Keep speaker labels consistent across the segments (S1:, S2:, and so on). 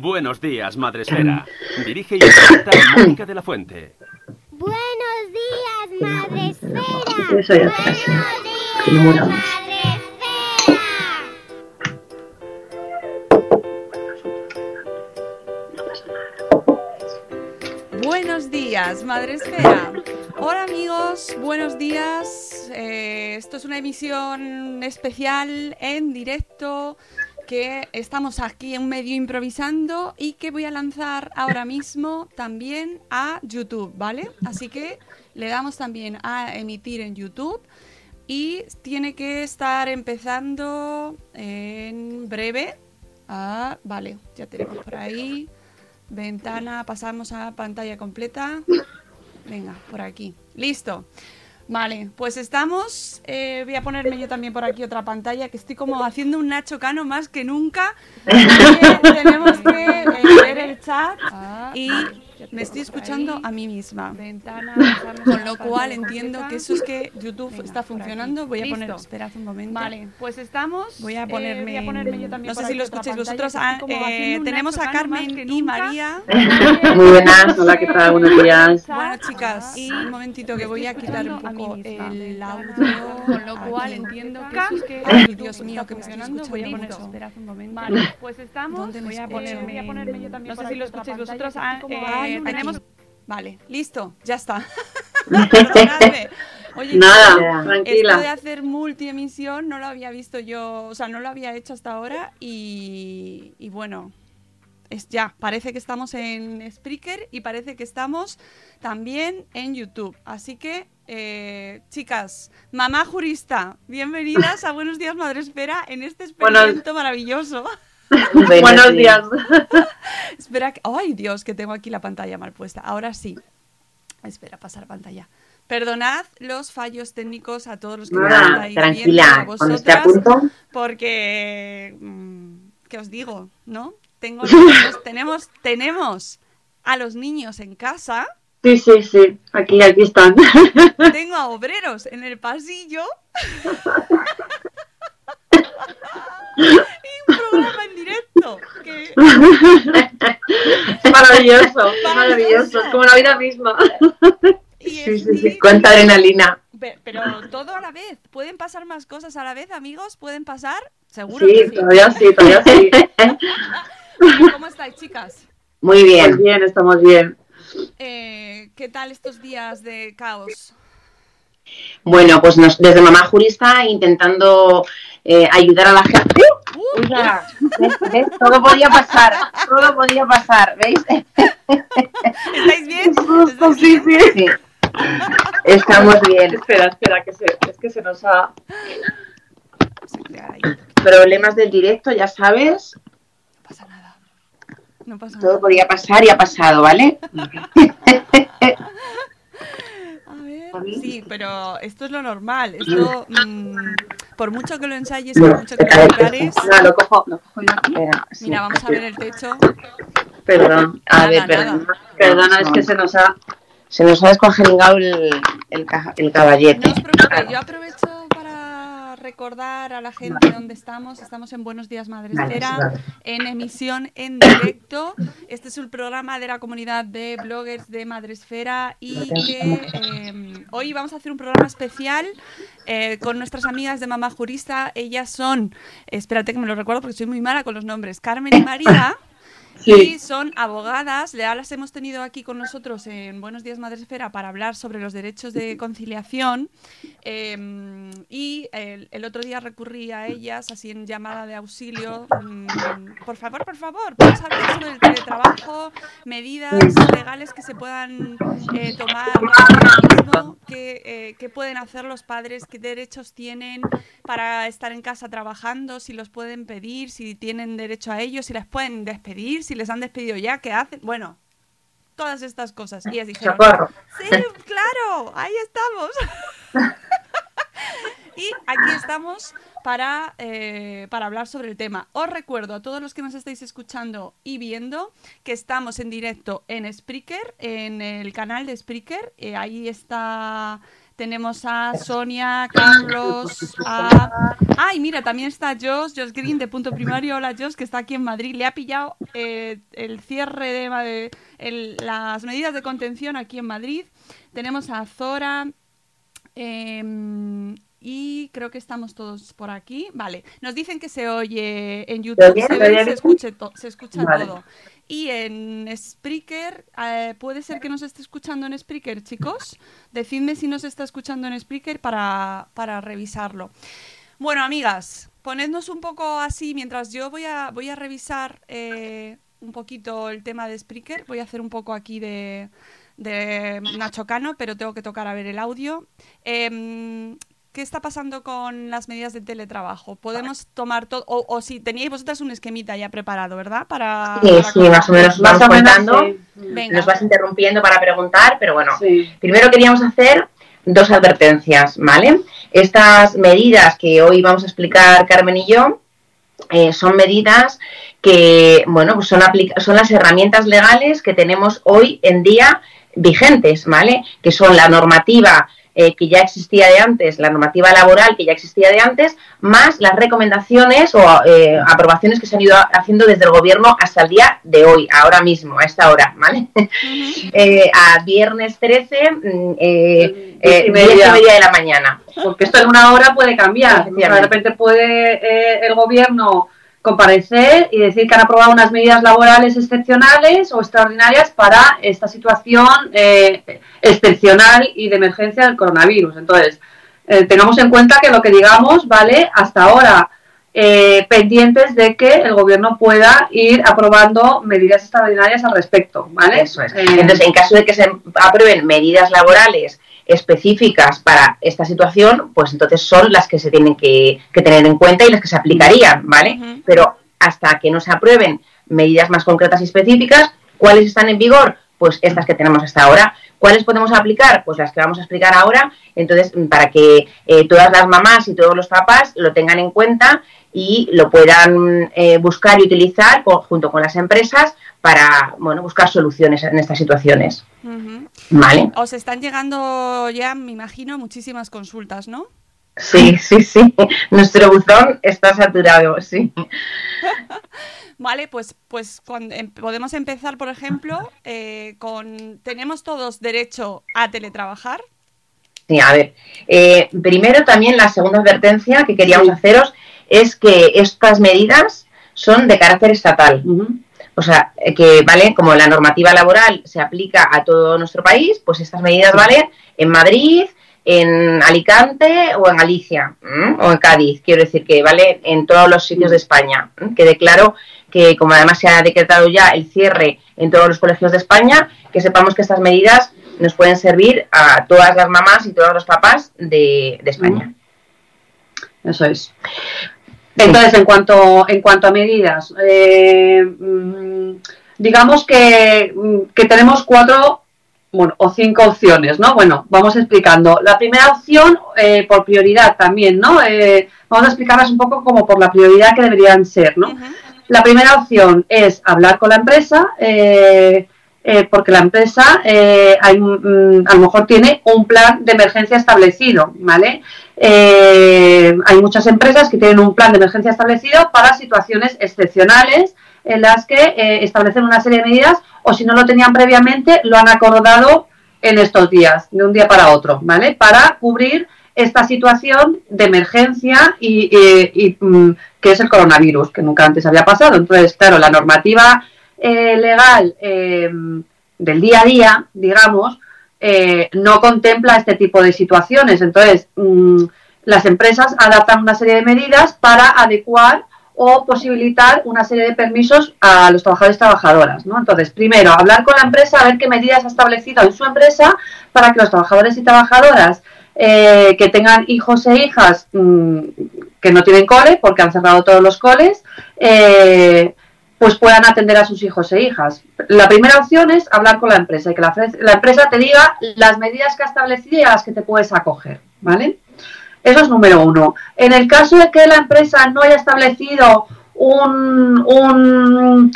S1: Buenos días, Madre Esfera. Dirige y presenta Mónica de la Fuente.
S2: Buenos días, Madre Esfera.
S3: Eso ya está.
S2: Buenos días,
S3: Que no moramos.
S2: Madre Esfera.
S4: Buenos días, Madre Esfera. Hola amigos, buenos días. Eh, esto es una emisión especial en directo que estamos aquí en medio improvisando y que voy a lanzar ahora mismo también a YouTube, ¿vale? Así que le damos también a emitir en YouTube y tiene que estar empezando en breve. Ah, vale, ya tenemos por ahí. Ventana, pasamos a pantalla completa. Venga, por aquí. Listo. Vale, pues estamos. eh, voy a ponerme yo también por aquí otra pantalla, que estoy como haciendo un Nacho Cano más que nunca. tenemos que eh, ver el chat y me estoy escuchando a mí misma. Con lo cual entiendo que eso es que YouTube está funcionando. Voy a poner. Esperad un momento.
S5: Vale, pues estamos.
S4: Voy a
S5: eh,
S4: ponerme.
S5: voy a ponerme yo también
S4: no sé si lo escucháis vosotros. Ah, eh, tenemos a Carmen y. María.
S3: Muy buenas, hola, ¿qué tal? Buenos días.
S4: Bueno, chicas,
S5: Y
S4: un momentito que voy a quitar un poco el audio.
S5: Con lo cual entiendo que eso es que.
S4: Ay, Dios mío, que me estoy escuchando
S5: Voy a poner. Esperad un momento. Vale, pues estamos.
S4: ¿Dónde me
S5: voy a ponerme, voy a ponerme yo también
S4: No sé si lo escucháis vosotros. Ah, eh, tenemos. Vale, listo, ya está. Oye,
S3: Nada,
S4: esto de hacer multiemisión no lo había visto yo, o sea, no lo había hecho hasta ahora y, y bueno, es ya, parece que estamos en Spreaker y parece que estamos también en YouTube. Así que, eh, chicas, mamá jurista, bienvenidas a Buenos Días Madre Espera en este experimento maravilloso.
S3: Buenos días.
S4: Espera, que... ¡ay Dios! Que tengo aquí la pantalla mal puesta. Ahora sí. Espera, pasar pantalla. Perdonad los fallos técnicos a todos los que me
S3: Nada,
S4: estáis viendo,
S3: tranquila, esté a
S4: vosotras,
S3: punto.
S4: porque mm, ¿qué os digo? ¿No? Tengo tenemos, tenemos tenemos a los niños en casa,
S3: Sí, sí, sí, aquí, aquí están.
S4: tengo a obreros en el pasillo un programa en directo que
S3: maravilloso, maravilloso, es como la vida misma.
S4: y
S3: Sí, sí, sí, cuánta adrenalina.
S4: Pe- Pero todo a la vez. ¿Pueden pasar más cosas a la vez, amigos? ¿Pueden pasar? Seguro
S3: Sí,
S4: que sí.
S3: todavía sí, todavía sí.
S4: ¿Cómo estáis, chicas?
S3: Muy bien. bien, estamos bien.
S4: Eh, ¿Qué tal estos días de caos?
S3: Bueno, pues nos- desde Mamá Jurista intentando eh, ayudar a la gente. ¿ves? Todo podía pasar, todo podía pasar, ¿veis?
S4: ¿Estáis bien?
S3: Sí, sí. Sí. Estamos bien.
S5: Espera, espera, que se, es que se nos ha.
S4: No
S3: Problemas del directo, ya sabes.
S4: pasa nada. No pasa
S3: Todo
S4: nada.
S3: podía pasar y ha pasado, ¿vale?
S4: Sí, pero esto es lo normal. Esto, mm, por mucho que lo ensayes, por mucho que lo prepares.
S3: lo cojo, lo cojo yo aquí. Sí.
S4: Mira, vamos a ver el techo.
S3: Perdón, a
S4: Nada,
S3: ver,
S4: nada.
S3: perdona. Es que se nos ha, se nos ha descongelado el, el, el caballete.
S4: No os preocupéis, yo aprovecho recordar a la gente dónde estamos. Estamos en Buenos Días Madre
S3: Vale, vale.
S4: en emisión en directo. Este es el programa de la comunidad de bloggers de Madresfera y que eh, hoy vamos a hacer un programa especial eh, con nuestras amigas de Mamá Jurista. Ellas son, espérate que me lo recuerdo porque soy muy mala con los nombres, Carmen y María. Y son abogadas, ya las hemos tenido aquí con nosotros en Buenos Días Madresfera para hablar sobre los derechos de conciliación. eh, y el, el otro día recurrí a ellas, así en llamada de auxilio. mm, por favor, por favor, vamos a hablar sobre el teletrabajo, medidas legales que se puedan eh, tomar eh, qué pueden hacer los padres, qué derechos tienen para estar en casa trabajando, si los pueden pedir, si tienen derecho a ello, si les pueden despedir, si les han despedido ya, qué hacen. Bueno, todas estas cosas. Y ellas dijeron, sí, claro, ahí estamos. aquí estamos para, eh, para hablar sobre el tema. Os recuerdo a todos los que nos estáis escuchando y viendo que estamos en directo en Spreaker, en el canal de Spreaker. Eh, ahí está tenemos a Sonia, Carlos. Ay, mira, también está Josh, Josh Green de Punto Primario. Hola, Josh, que está aquí en Madrid. Le ha pillado eh, el cierre de, las medidas de contención aquí en Madrid. Tenemos a Zora em, y creo que estamos todos por aquí. Vale, nos dicen que se oye en YouTube,
S3: oye?
S4: se,
S3: ¿Se
S4: ve se,
S3: bien?
S4: escuche to- se escucha
S3: Vale.
S4: todo. Y en Spreaker, eh, ¿puede ser que nos esté escuchando en Spreaker, chicos? Decidme si nos está escuchando en Spreaker para, para revisarlo. Bueno, amigas, ponednos un poco así mientras yo voy a, voy a revisar eh, un poquito el tema de Spreaker. Voy a hacer un poco aquí de, de Nacho Cano, pero tengo que tocar a ver el audio. Em, ¿Qué está pasando con las medidas de teletrabajo? ¿Podemos tomar todo? O, o si teníais vosotras un esquemita ya preparado, ¿verdad? Para,
S3: Sí,
S4: para
S3: sí, más o menos
S5: Más
S3: vamos
S5: o menos,
S3: contando.
S5: sí.
S3: Nos vas interrumpiendo para preguntar, pero bueno,
S5: Sí.
S3: Primero queríamos hacer dos advertencias, ¿vale? Estas medidas que hoy vamos a explicar Carmen y yo eh, son medidas que, bueno, pues son, aplica- son las herramientas legales que tenemos hoy en día vigentes, ¿vale? Que son la normativa eh, que ya existía de antes, la normativa laboral que ya existía de antes, más las recomendaciones o eh, aprobaciones que se han ido haciendo desde el gobierno hasta el día de hoy, ahora mismo, a esta hora, ¿vale? Eh, a viernes 13, mm, eh,
S5: Diez y
S3: 10 y
S5: media.
S3: de la mañana.
S5: Porque esto en una hora puede cambiar. O sea, de repente puede el gobierno comparecer y decir que han aprobado unas medidas laborales excepcionales o extraordinarias para esta situación eh, excepcional y de emergencia del coronavirus. Entonces, eh, tengamos en cuenta que lo que digamos vale hasta ahora eh, pendientes de que el gobierno pueda ir aprobando medidas extraordinarias al respecto, ¿vale?
S3: Eso es.
S5: Eh,
S3: Entonces, en caso de que se aprueben medidas laborales específicas para esta situación, pues entonces son las que se tienen que, que tener en cuenta y las que se aplicarían, ¿vale? Pero hasta que no se aprueben medidas más concretas y específicas, ¿cuáles están en vigor? Pues estas que tenemos hasta ahora. ¿Cuáles podemos aplicar? Pues las que vamos a explicar ahora. Entonces, mm, para que eh, todas las mamás y todos los papás lo tengan en cuenta y lo puedan eh, buscar y utilizar junto con las empresas para bueno, buscar soluciones en estas situaciones. ¿Vale?
S4: Os están llegando ya, me imagino, muchísimas consultas, ¿no?
S3: Sí, sí, sí. Nuestro buzón está saturado, sí.
S4: Vale, pues, pues cuando em- podemos empezar, por ejemplo, eh, con tenemos todos derecho a teletrabajar.
S3: Sí, a ver. eh, primero también la segunda advertencia que queríamos haceros es que estas medidas son de carácter estatal.
S5: ujú.
S3: O sea, eh, que vale, como la normativa laboral se aplica a todo nuestro país, pues estas medidas valen en Madrid, en Alicante o en Galicia ¿m? o en Cádiz. Quiero decir que vale en todos los sitios de España. ¿m? Quede claro que, como además se ha decretado ya el cierre en todos los colegios de España, que sepamos que estas medidas nos pueden servir a todas las mamás y todos los papás de, de España.
S5: Eso es. Entonces, en cuanto, en cuanto a medidas, eh, mm, digamos que, mm, que tenemos cuatro bueno, o cinco opciones, ¿no? Bueno, vamos explicando. La primera opción, eh, por prioridad también, ¿no? Eh, vamos a explicarlas un poco como por la prioridad que deberían ser, ¿no? La primera opción es hablar con la empresa, eh, eh, porque la empresa eh, hay, mm, a lo mejor tiene un plan de emergencia establecido, ¿vale? Eh, hay muchas empresas que tienen un plan de emergencia establecido para situaciones excepcionales en las que eh, establecen una serie de medidas o si no lo tenían previamente, lo han acordado en estos días, de un día para otro, ¿vale? Para cubrir esta situación de emergencia y, mm, que es el coronavirus, que nunca antes había pasado. Entonces, claro, la normativa eh, legal eh, del día a día, digamos, eh, no contempla este tipo de situaciones. Entonces, mm, las empresas adaptan una serie de medidas para adecuar o posibilitar una serie de permisos a los trabajadores y trabajadoras. ¿no? Entonces, primero, hablar con la empresa, a ver qué medidas ha establecido en su empresa para que los trabajadores y trabajadoras eh, que tengan hijos e hijas mm, que no tienen cole, porque han cerrado todos los coles, eh, pues puedan atender a sus hijos e hijas. La primera opción es hablar con la empresa y que la, empresa te diga las medidas que ha establecido y a las que te puedes acoger, ¿vale? Eso es número uno. En el caso de que la empresa no haya establecido un, un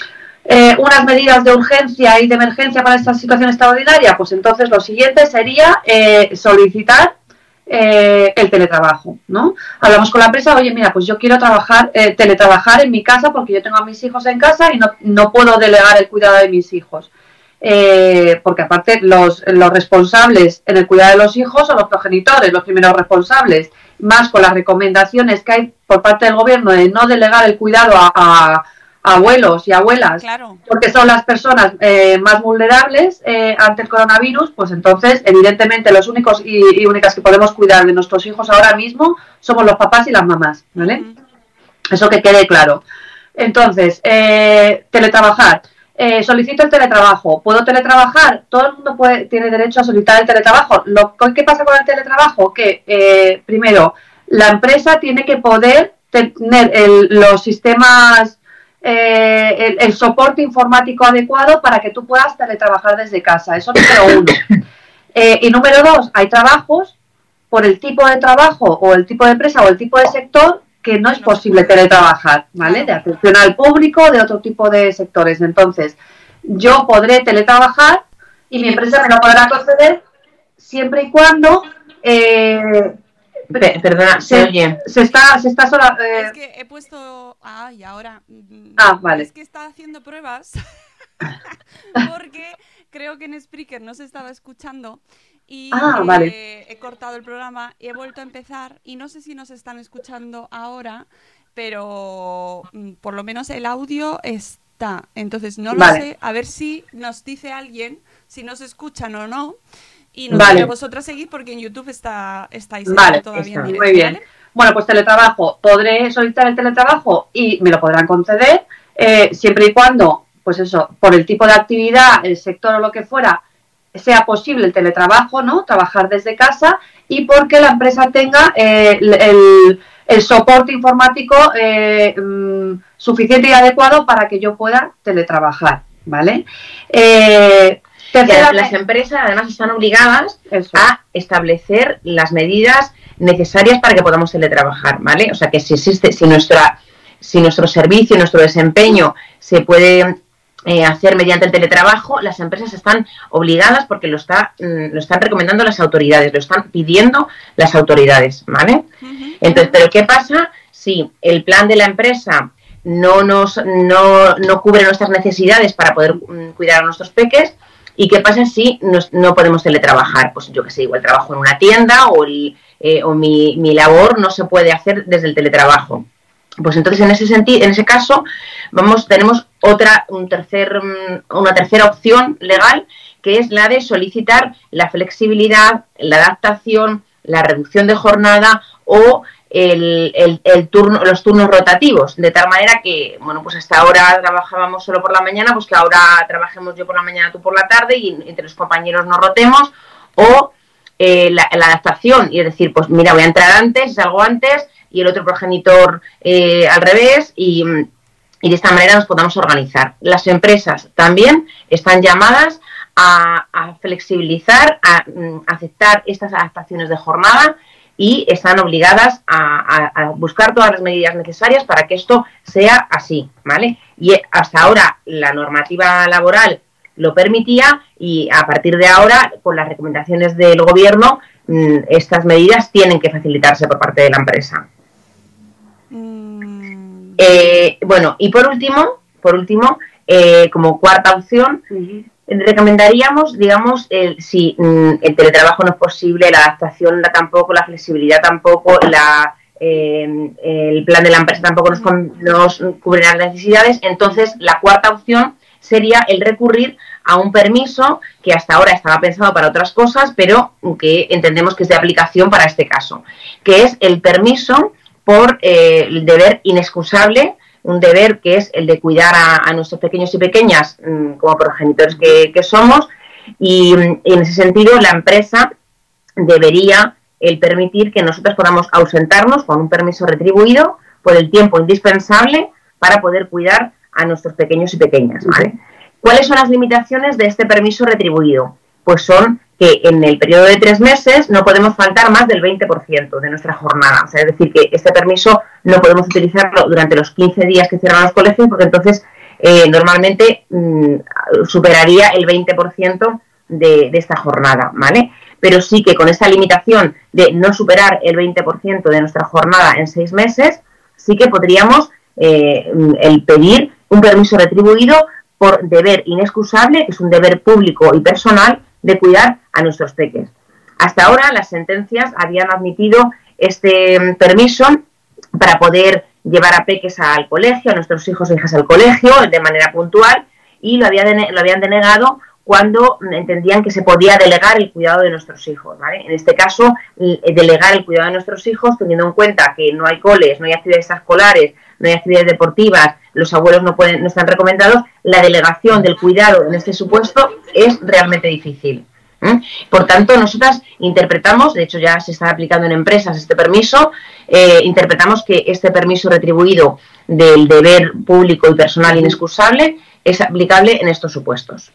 S5: eh, unas medidas de urgencia y de emergencia para esta situación extraordinaria, pues entonces lo siguiente sería eh, solicitar eh, el teletrabajo, ¿no? Hablamos con la empresa, oye, mira, pues yo quiero trabajar, teletrabajar en mi casa porque yo tengo a mis hijos en casa y no, no puedo delegar el cuidado de mis hijos. porque aparte los, los responsables en el cuidado de los hijos son los progenitores, los primeros responsables, más con las recomendaciones que hay por parte del gobierno de no delegar el cuidado a abuelos y abuelas, porque son las personas eh, más vulnerables eh, ante el coronavirus, pues entonces, evidentemente, los únicos y, únicas que podemos cuidar de nuestros hijos ahora mismo somos los papás y las mamás, ¿vale? Eso que quede claro. Entonces, eh, teletrabajar. solicito el teletrabajo. ¿Puedo teletrabajar? Todo el mundo puede, tiene derecho a solicitar el teletrabajo. Lo, ¿Qué pasa con el teletrabajo? Que, primero, la empresa tiene que poder tener los sistemas eh, el, soporte informático adecuado para que tú puedas teletrabajar desde casa. Eso número uno. Eh, y número dos, hay trabajos por el tipo de trabajo o el tipo de empresa o el tipo de sector que no es posible teletrabajar, ¿vale? De atención al público, de otro tipo de sectores. Entonces, yo podré teletrabajar y mi empresa me lo podrá conceder siempre y cuando eh,
S3: perdona, se, oye.
S5: Se está, se está sola,
S4: eh, Es que he puesto. Ah, y ahora.
S5: Mm, ah, vale.
S4: Es que está haciendo pruebas. porque creo que en Spreaker no se estaba escuchando. Y
S5: ah,
S4: he cortado el programa y he vuelto a empezar. Y no sé si nos están escuchando ahora, pero mm, por lo menos el audio está. Entonces no lo sé. A ver si nos dice alguien si nos escuchan o no. Y no vale. vosotras seguir porque en YouTube está, estáis
S5: vale,
S4: todavía
S5: Muy bien. Bueno, pues teletrabajo. Podré solicitar el teletrabajo y me lo podrán conceder eh, siempre y cuando, pues eso, por el tipo de actividad, el sector o lo que fuera, sea posible el teletrabajo, ¿no? Trabajar desde casa y porque la empresa tenga eh, el, el, soporte informático eh, mm, suficiente y adecuado para que yo pueda teletrabajar, ¿vale?
S3: Las empresas además están obligadas a establecer las medidas necesarias para que podamos teletrabajar, ¿vale? O sea que si existe, si nuestra, si nuestro servicio, nuestro desempeño se puede eh, hacer mediante el teletrabajo, las empresas están obligadas porque lo está, mm, lo están recomendando las autoridades, lo están pidiendo las autoridades, ¿vale? Entonces, pero ¿qué pasa si el plan de la empresa no nos no, no cubre nuestras necesidades para poder mm, cuidar a nuestros peques? ¿Y qué pasa si no, podemos teletrabajar? Pues yo que sé, igual trabajo en una tienda o, eh, o mi, mi, labor no se puede hacer desde el teletrabajo. Pues entonces en ese sentido, en ese caso, vamos, tenemos otra, un tercer, mm, una tercera opción legal que es la de solicitar la flexibilidad, la adaptación, la reducción de jornada o el, turno, los turnos rotativos, de tal manera que, bueno, pues hasta ahora trabajábamos solo por la mañana, pues que ahora trabajemos yo por la mañana, tú por la tarde y entre los compañeros nos rotemos, o eh, la, adaptación, y es decir, pues mira, voy a entrar antes, salgo antes, y el otro progenitor eh, al revés, y, de esta manera nos podamos organizar. Las empresas también están llamadas a, a flexibilizar, a, mm, aceptar estas adaptaciones de jornada y están obligadas a, buscar todas las medidas necesarias para que esto sea así, ¿vale? Y hasta ahora la normativa laboral lo permitía y a partir de ahora, con las recomendaciones del gobierno, mm, estas medidas tienen que facilitarse por parte de la empresa. Eh, bueno, y por último, por último, eh, como cuarta opción, recomendaríamos, digamos, el, si mm, el teletrabajo no es posible, la adaptación tampoco, la flexibilidad tampoco, la, eh, el plan de la empresa tampoco nos, nos cubre las necesidades, entonces la cuarta opción sería el recurrir a un permiso que hasta ahora estaba pensado para otras cosas, pero que entendemos que es de aplicación para este caso, que es el permiso por eh, el deber inexcusable, un deber que es el de cuidar a, nuestros pequeños y pequeñas mm, como progenitores que, somos, y, en ese sentido la empresa debería el permitir que nosotros podamos ausentarnos con un permiso retribuido por el tiempo indispensable para poder cuidar a nuestros pequeños y pequeñas. ¿Cuáles son las limitaciones de este permiso retribuido? Pues son que en el periodo de tres meses no podemos faltar más del 20% de nuestra jornada. O sea, es decir, que este permiso no podemos utilizarlo durante los 15 días que cierran los colegios porque entonces eh, normalmente mm, superaría el 20% de, de esta jornada, ¿vale? Pero sí que con esta limitación de no superar el 20% de nuestra jornada en seis meses, sí que podríamos eh, el pedir un permiso retribuido por deber inexcusable, que es un deber público y personal, de cuidar a nuestros peques. Hasta ahora las sentencias habían admitido este mm, permiso para poder llevar a peques al colegio, a nuestros hijos e hijas al colegio de manera puntual y lo, lo habían denegado cuando entendían que se podía delegar el cuidado de nuestros hijos. En este caso, delegar el cuidado de nuestros hijos, teniendo en cuenta que no hay coles, no hay actividades escolares, no hay actividades deportivas, los abuelos no, pueden, no están recomendados, la delegación del cuidado en este supuesto es realmente difícil. Por tanto, nosotras interpretamos, de hecho ya se está aplicando en empresas este permiso, eh, interpretamos que este permiso retribuido del deber público y personal inexcusable es aplicable en estos supuestos.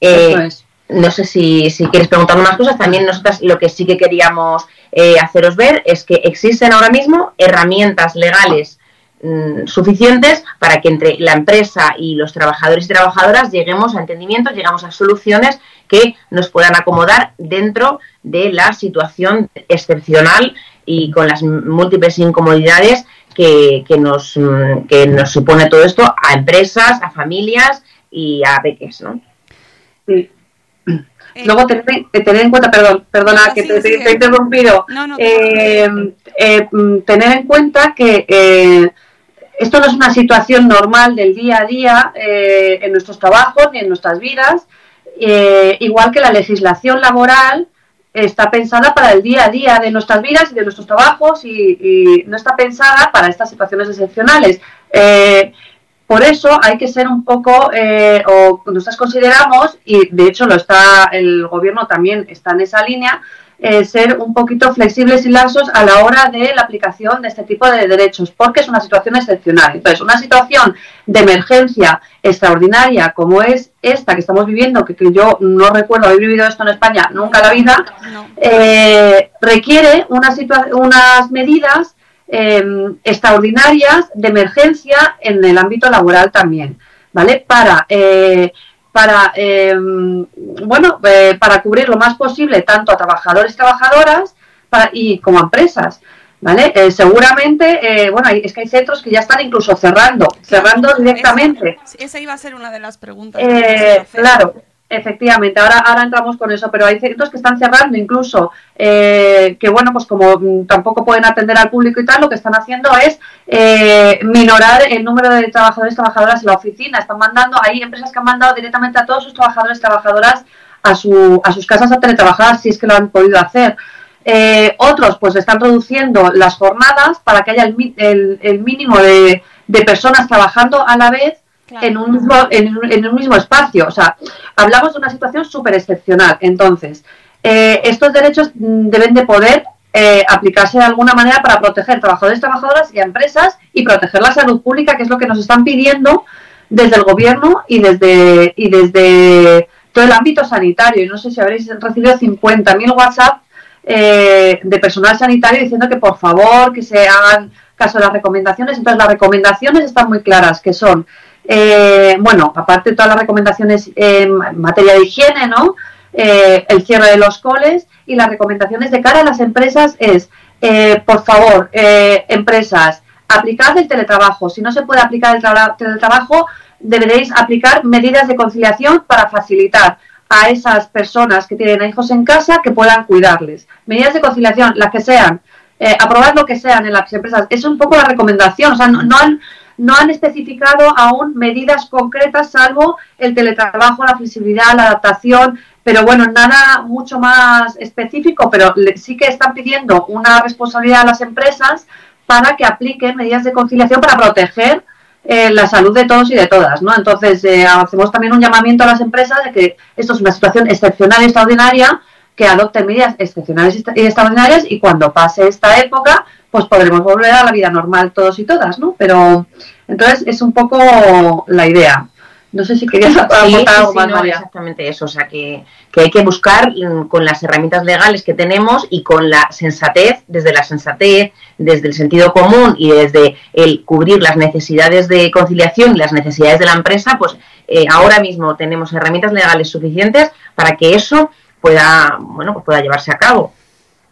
S3: Eh, no sé si, si, quieres preguntar más cosas. También nosotras lo que sí que queríamos eh, haceros ver es que existen ahora mismo herramientas legales mm, suficientes para que entre la empresa y los trabajadores y trabajadoras lleguemos a entendimientos, llegamos a soluciones que nos puedan acomodar dentro de la situación excepcional y con las múltiples incomodidades que, que, nos, mm, que nos supone todo esto a empresas, a familias y a peques, ¿no?
S5: Sí. Eh, Luego tener, eh, tener, en cuenta, perdón, perdona que te, he interrumpido, eh, mm, tener en cuenta que esto no es una situación normal del día a día en nuestros trabajos ni en nuestras vidas, igual que la legislación laboral está pensada para el día a día de nuestras vidas y de nuestros trabajos y, no está pensada para estas situaciones excepcionales. Por eso hay que ser un poco, eh, o nosotros consideramos, y de hecho lo está el gobierno también está en esa línea, eh, ser un poquito flexibles y laxos a la hora de la aplicación de este tipo de derechos, porque es una situación excepcional. Entonces, una situación de emergencia extraordinaria como es esta que estamos viviendo, que, yo no recuerdo haber vivido esto en España nunca en la vida, eh, requiere una unas medidas Em, extraordinarias de emergencia en el ámbito laboral también, ¿vale? Para, eh, para em, bueno, eh, para cubrir lo más posible tanto a trabajadores y trabajadoras y como a empresas. ¿Vale? Eh, seguramente, bueno, es que hay centros que ya están incluso cerrando, cerrando directamente.
S4: Esa, iba a ser una de las preguntas.
S5: claro, Efectivamente, ahora, ahora entramos con eso, pero hay centros que están cerrando incluso, eh, que bueno, pues como tampoco pueden atender al público y tal, lo que están haciendo es eh, minorar el número de trabajadores y trabajadoras en la oficina. Están mandando, hay empresas que han mandado directamente a todos sus trabajadores y trabajadoras a, su, a sus casas a teletrabajar, si es que lo han podido hacer. Eh, otros pues están reduciendo las jornadas para que haya el, el, mínimo de, de personas trabajando a la vez en, un mismo, en, un mismo espacio. O sea, hablamos de una situación súper excepcional. Entonces, eh, estos derechos mm, deben de poder eh, aplicarse de alguna manera para proteger trabajadores, trabajadoras y empresas y proteger la salud pública, que es lo que nos están pidiendo desde el gobierno y desde, y desde todo el ámbito sanitario. Y no sé si habréis recibido 50.000 WhatsApp eh, de personal sanitario diciendo que por favor que se hagan caso de las recomendaciones. Entonces las recomendaciones están muy claras, que son eh, bueno, aparte de todas las recomendaciones en materia de higiene, ¿no? Eh, el cierre de los coles y las recomendaciones de cara a las empresas es, eh, por favor, empresas, aplicad el teletrabajo. Si no se puede aplicar el tra- teletrabajo, deberéis aplicar medidas de conciliación para facilitar a esas personas que tienen hijos en casa que puedan cuidarles. Medidas de conciliación, las que sean, eh, aprobad lo que sean en las empresas. Es un poco la recomendación, o sea, no, no han, no han especificado aún medidas concretas salvo el teletrabajo, la flexibilidad, la adaptación, pero bueno, nada mucho más específico, pero sí que están pidiendo una responsabilidad a las empresas para que apliquen medidas de conciliación para proteger eh, la salud de todos y de todas, ¿no? Entonces, eh, hacemos también un llamamiento a las empresas de que esto es una situación excepcional y extraordinaria, que adopten medidas excepcionales y extra- y extraordinarias y cuando pase esta época, pues podremos volver a la vida normal todos y todas, ¿no? Pero, entonces, es un poco la idea. No sé si querías aportar
S3: sí,
S5: algo
S3: sí,
S5: más,
S3: no,
S5: María.
S3: exactamente eso. O sea, que, que hay que buscar mm, con las herramientas legales que tenemos y con la sensatez, desde la sensatez, desde el sentido común y desde el cubrir las necesidades de conciliación y las necesidades de la empresa, pues eh, ahora mismo tenemos herramientas legales suficientes para que eso pueda, bueno, pues pueda llevarse a cabo.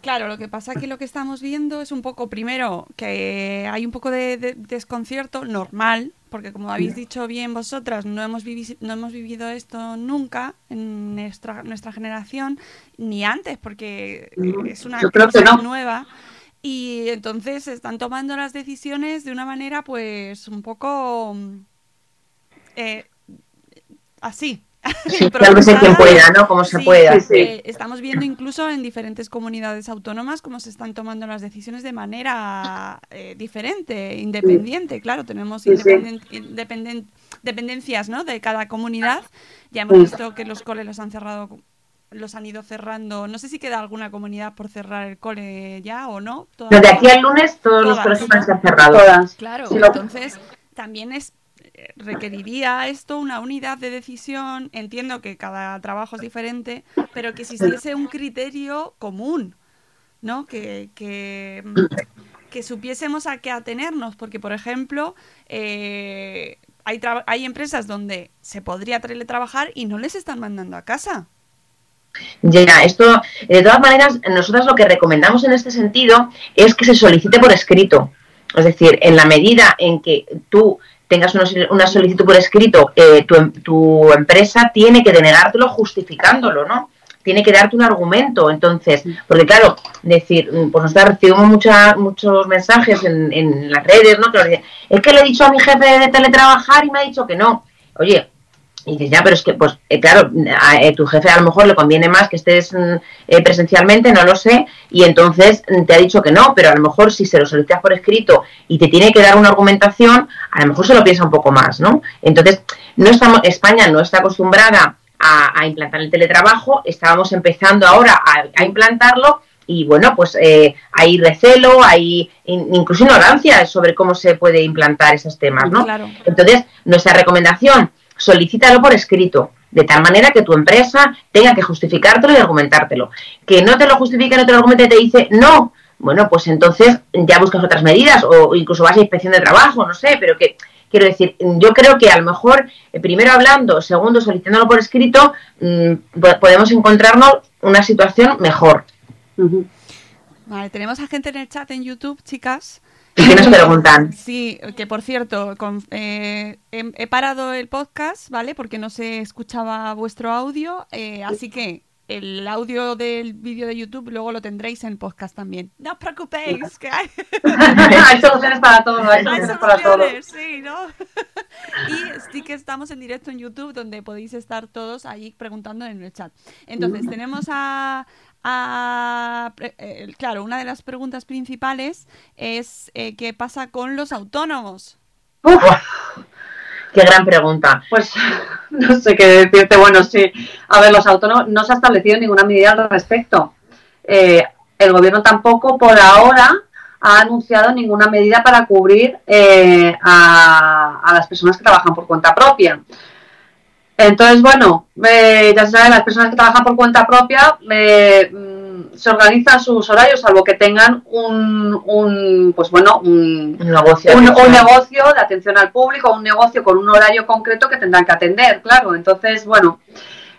S4: Claro, lo que pasa es que lo que estamos viendo es un poco, primero, que hay un poco de, de- desconcierto normal, porque como habéis dicho bien vosotras, no hemos, no hemos vivido esto nunca en nuestra, nuestra generación, ni antes, porque es una
S5: no.
S4: nueva. Y entonces se están tomando las decisiones de una manera, pues, un poco eh, así.
S3: Sí, quien pueda, ¿no? Como se
S4: Sí,
S3: pueda.
S5: sí, sí.
S4: eh, estamos viendo incluso en diferentes comunidades autónomas cómo se están tomando las decisiones de manera eh, diferente, independiente. Claro, tenemos
S5: Sí, sí.
S4: independen- independen- dependencias ¿no? de cada comunidad. Ya hemos
S5: Sí.
S4: visto que los coles los han cerrado, los han ido cerrando. No sé si queda alguna comunidad por cerrar el cole ya o no.
S3: Desde aquí al lunes todos los
S4: Todas,
S3: colegios
S4: ¿no?
S3: van a estar cerrados.
S5: Todas.
S4: Claro,
S5: Sí,
S4: entonces también es requeriría esto una unidad de decisión. Entiendo que cada trabajo es diferente, pero que existiese un criterio común, ¿no? Que, que, mm, supiésemos a qué atenernos, porque por ejemplo eh, hay, hay empresas donde se podría teletrabajar y no les están mandando a casa.
S3: Ya, esto, de todas maneras, nosotros lo que recomendamos en este sentido es que se solicite por escrito. Es decir, en la medida en que tú tengas una, sol- una solicitud por escrito, eh, tu, em- tu empresa tiene que denegártelo justificándolo, ¿no? Tiene que darte un argumento. Entonces, porque claro, decir, mm, pues nosotros recibimos mucha- muchos mensajes en, en las redes, ¿no? Que nos dicen, es que le he dicho a mi jefe de teletrabajar y me ha dicho que no. Oye, y dices, ya, pero es que, pues, eh, claro, a eh, tu jefe a lo mejor le conviene más que estés mm, eh, presencialmente, no lo sé, y entonces mm, te ha dicho que no, pero a lo mejor si se lo solicitas por escrito y te tiene que dar una argumentación, a lo mejor se lo piensa un poco más, ¿no? Entonces, no estamos, España no está acostumbrada a, a implantar el teletrabajo, estábamos empezando ahora a, a implantarlo, y bueno, pues eh, hay recelo, hay in- incluso ignorancia sobre cómo se puede implantar esos temas, ¿no?
S4: Claro.
S3: Entonces, nuestra recomendación, solicítalo por escrito, de tal manera que tu empresa tenga que justificártelo y argumentártelo. Que no te lo justifique, no te lo argumente y te dice no, bueno, pues entonces ya buscas otras medidas o incluso vas a inspección de trabajo, no sé, pero que quiero decir, yo creo que a lo mejor, eh, primero hablando, segundo solicitándolo por escrito, mm, po- podemos encontrarnos una situación mejor.
S4: Vale, tenemos a gente en el chat en YouTube, chicas.
S3: ¿Y qué nos preguntan?
S4: Sí, que por cierto, con- eh, he, he parado el podcast, ¿vale? Porque no se escuchaba vuestro audio, eh, así que el audio del vídeo de YouTube luego lo tendréis en podcast también. No os preocupéis, que hay,
S5: hay soluciones para todo, hay
S4: hay
S5: soluciones para todo.
S4: soluciones, sí, ¿no? y sí que estamos en directo en YouTube donde podéis estar todos ahí preguntando en el chat. Entonces, tenemos a... eh, claro, una de las preguntas principales es eh, qué pasa con los autónomos.
S3: Qué gran pregunta.
S5: pues no sé qué decirte. Bueno, sí. A ver, los autónomos no se ha establecido ninguna medida al respecto. Eh, el gobierno tampoco, por ahora, ha anunciado ninguna medida para cubrir eh, a las personas que trabajan por cuenta propia. Entonces, bueno, eh, ya se sabe, las personas que trabajan por cuenta propia eh, se organizan sus horarios, salvo que tengan un, un pues bueno, un,
S3: Un negocio.
S5: un, un negocio de atención al público, un negocio con un horario concreto que tendrán que atender, claro. Entonces, bueno,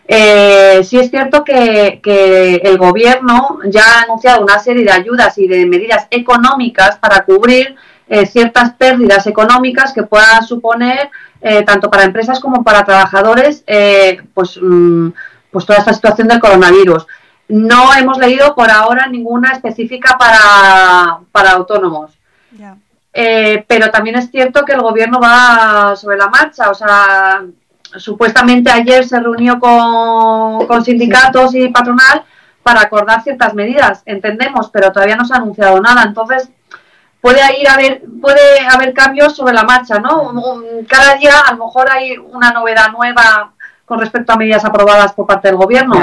S5: eh, sí es cierto que, que el gobierno ya ha anunciado una serie de ayudas y de medidas económicas para cubrir eh, ciertas pérdidas económicas que pueda suponer eh, tanto para empresas como para trabajadores eh, pues, mm, pues toda esta situación del coronavirus. No hemos leído por ahora ninguna específica para, para autónomos. Eh, pero también es cierto que el gobierno va sobre la marcha. O sea, supuestamente ayer se reunió con, con sindicatos y patronal para acordar ciertas medidas. Entendemos, pero todavía no se ha anunciado nada. Entonces, puede ir a haber, puede haber cambios sobre la marcha, ¿no? Cada día a lo mejor hay una novedad nueva con respecto a medidas aprobadas por parte del gobierno.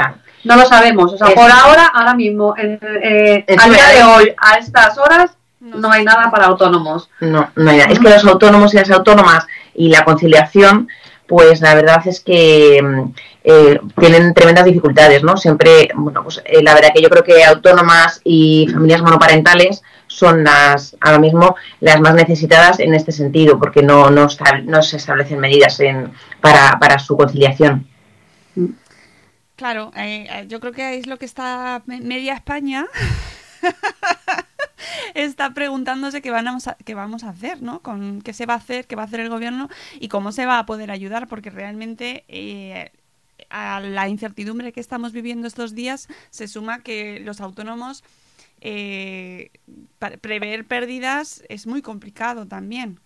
S5: No lo sabemos. O sea, por ahora, ahora mismo, eh,
S3: Eso
S5: a día de hoy, a estas horas,
S4: No
S5: hay nada para autónomos.
S3: No, no hay nada. Es que los autónomos y las autónomas y la conciliación, pues la verdad es que mm, eh, tienen tremendas dificultades, ¿no? Siempre, bueno, pues eh, la verdad que yo creo que autónomas y familias monoparentales son las, ahora mismo, las más necesitadas en este sentido, porque no, no, no se establecen medidas en, para, para su conciliación.
S4: Claro, eh, eh, yo creo que es lo que está me- media España está preguntándose qué vamos a, qué vamos a hacer, ¿no? Con qué se va a hacer, qué va a hacer el gobierno y cómo se va a poder ayudar, porque realmente eh, a la incertidumbre que estamos viviendo estos días se suma que los autónomos eh, prever pérdidas es muy complicado también,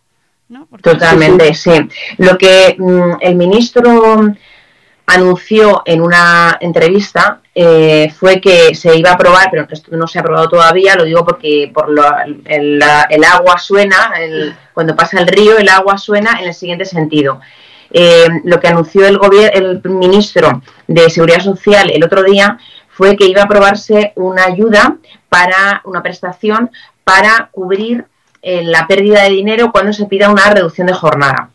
S4: ¿no? Porque-
S3: Totalmente, sí. Lo que mm, el ministro anunció en una entrevista eh, fue que se iba a aprobar, pero esto no se ha aprobado todavía, lo digo porque por lo- el, la- el agua suena, el- cuando pasa el río el agua suena en el siguiente sentido. Eh, lo que anunció el, el ministro de Seguridad Social el otro día fue que iba a aprobarse una ayuda para una prestación para cubrir eh, la pérdida de dinero cuando se pida una reducción de jornada.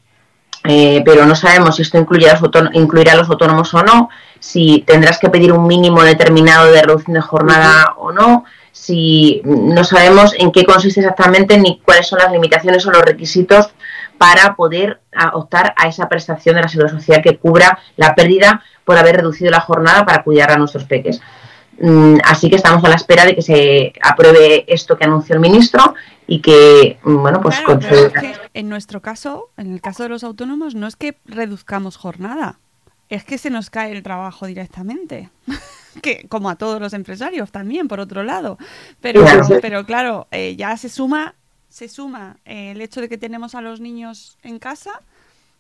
S3: Eh, pero no sabemos si esto incluirá a, los autónomos, incluirá a los autónomos o no, si tendrás que pedir un mínimo determinado de reducción de jornada o no, si no sabemos en qué consiste exactamente ni cuáles son las limitaciones o los requisitos para poder a, optar a esa prestación de la seguridad social que cubra la pérdida por haber reducido la jornada para cuidar a nuestros peques. Mm, Así que estamos a la espera de que se apruebe esto que anunció el ministro y que, mm, bueno, pues
S4: Claro, pero es
S3: conceda-
S4: que en nuestro caso, en el caso de los autónomos, no es que reduzcamos jornada, es que se nos cae el trabajo directamente. que como a todos los empresarios también, por otro lado. Pero,
S3: Claro.
S4: pero claro, eh, ya se suma, se suma eh, el hecho de que tenemos a los niños en casa,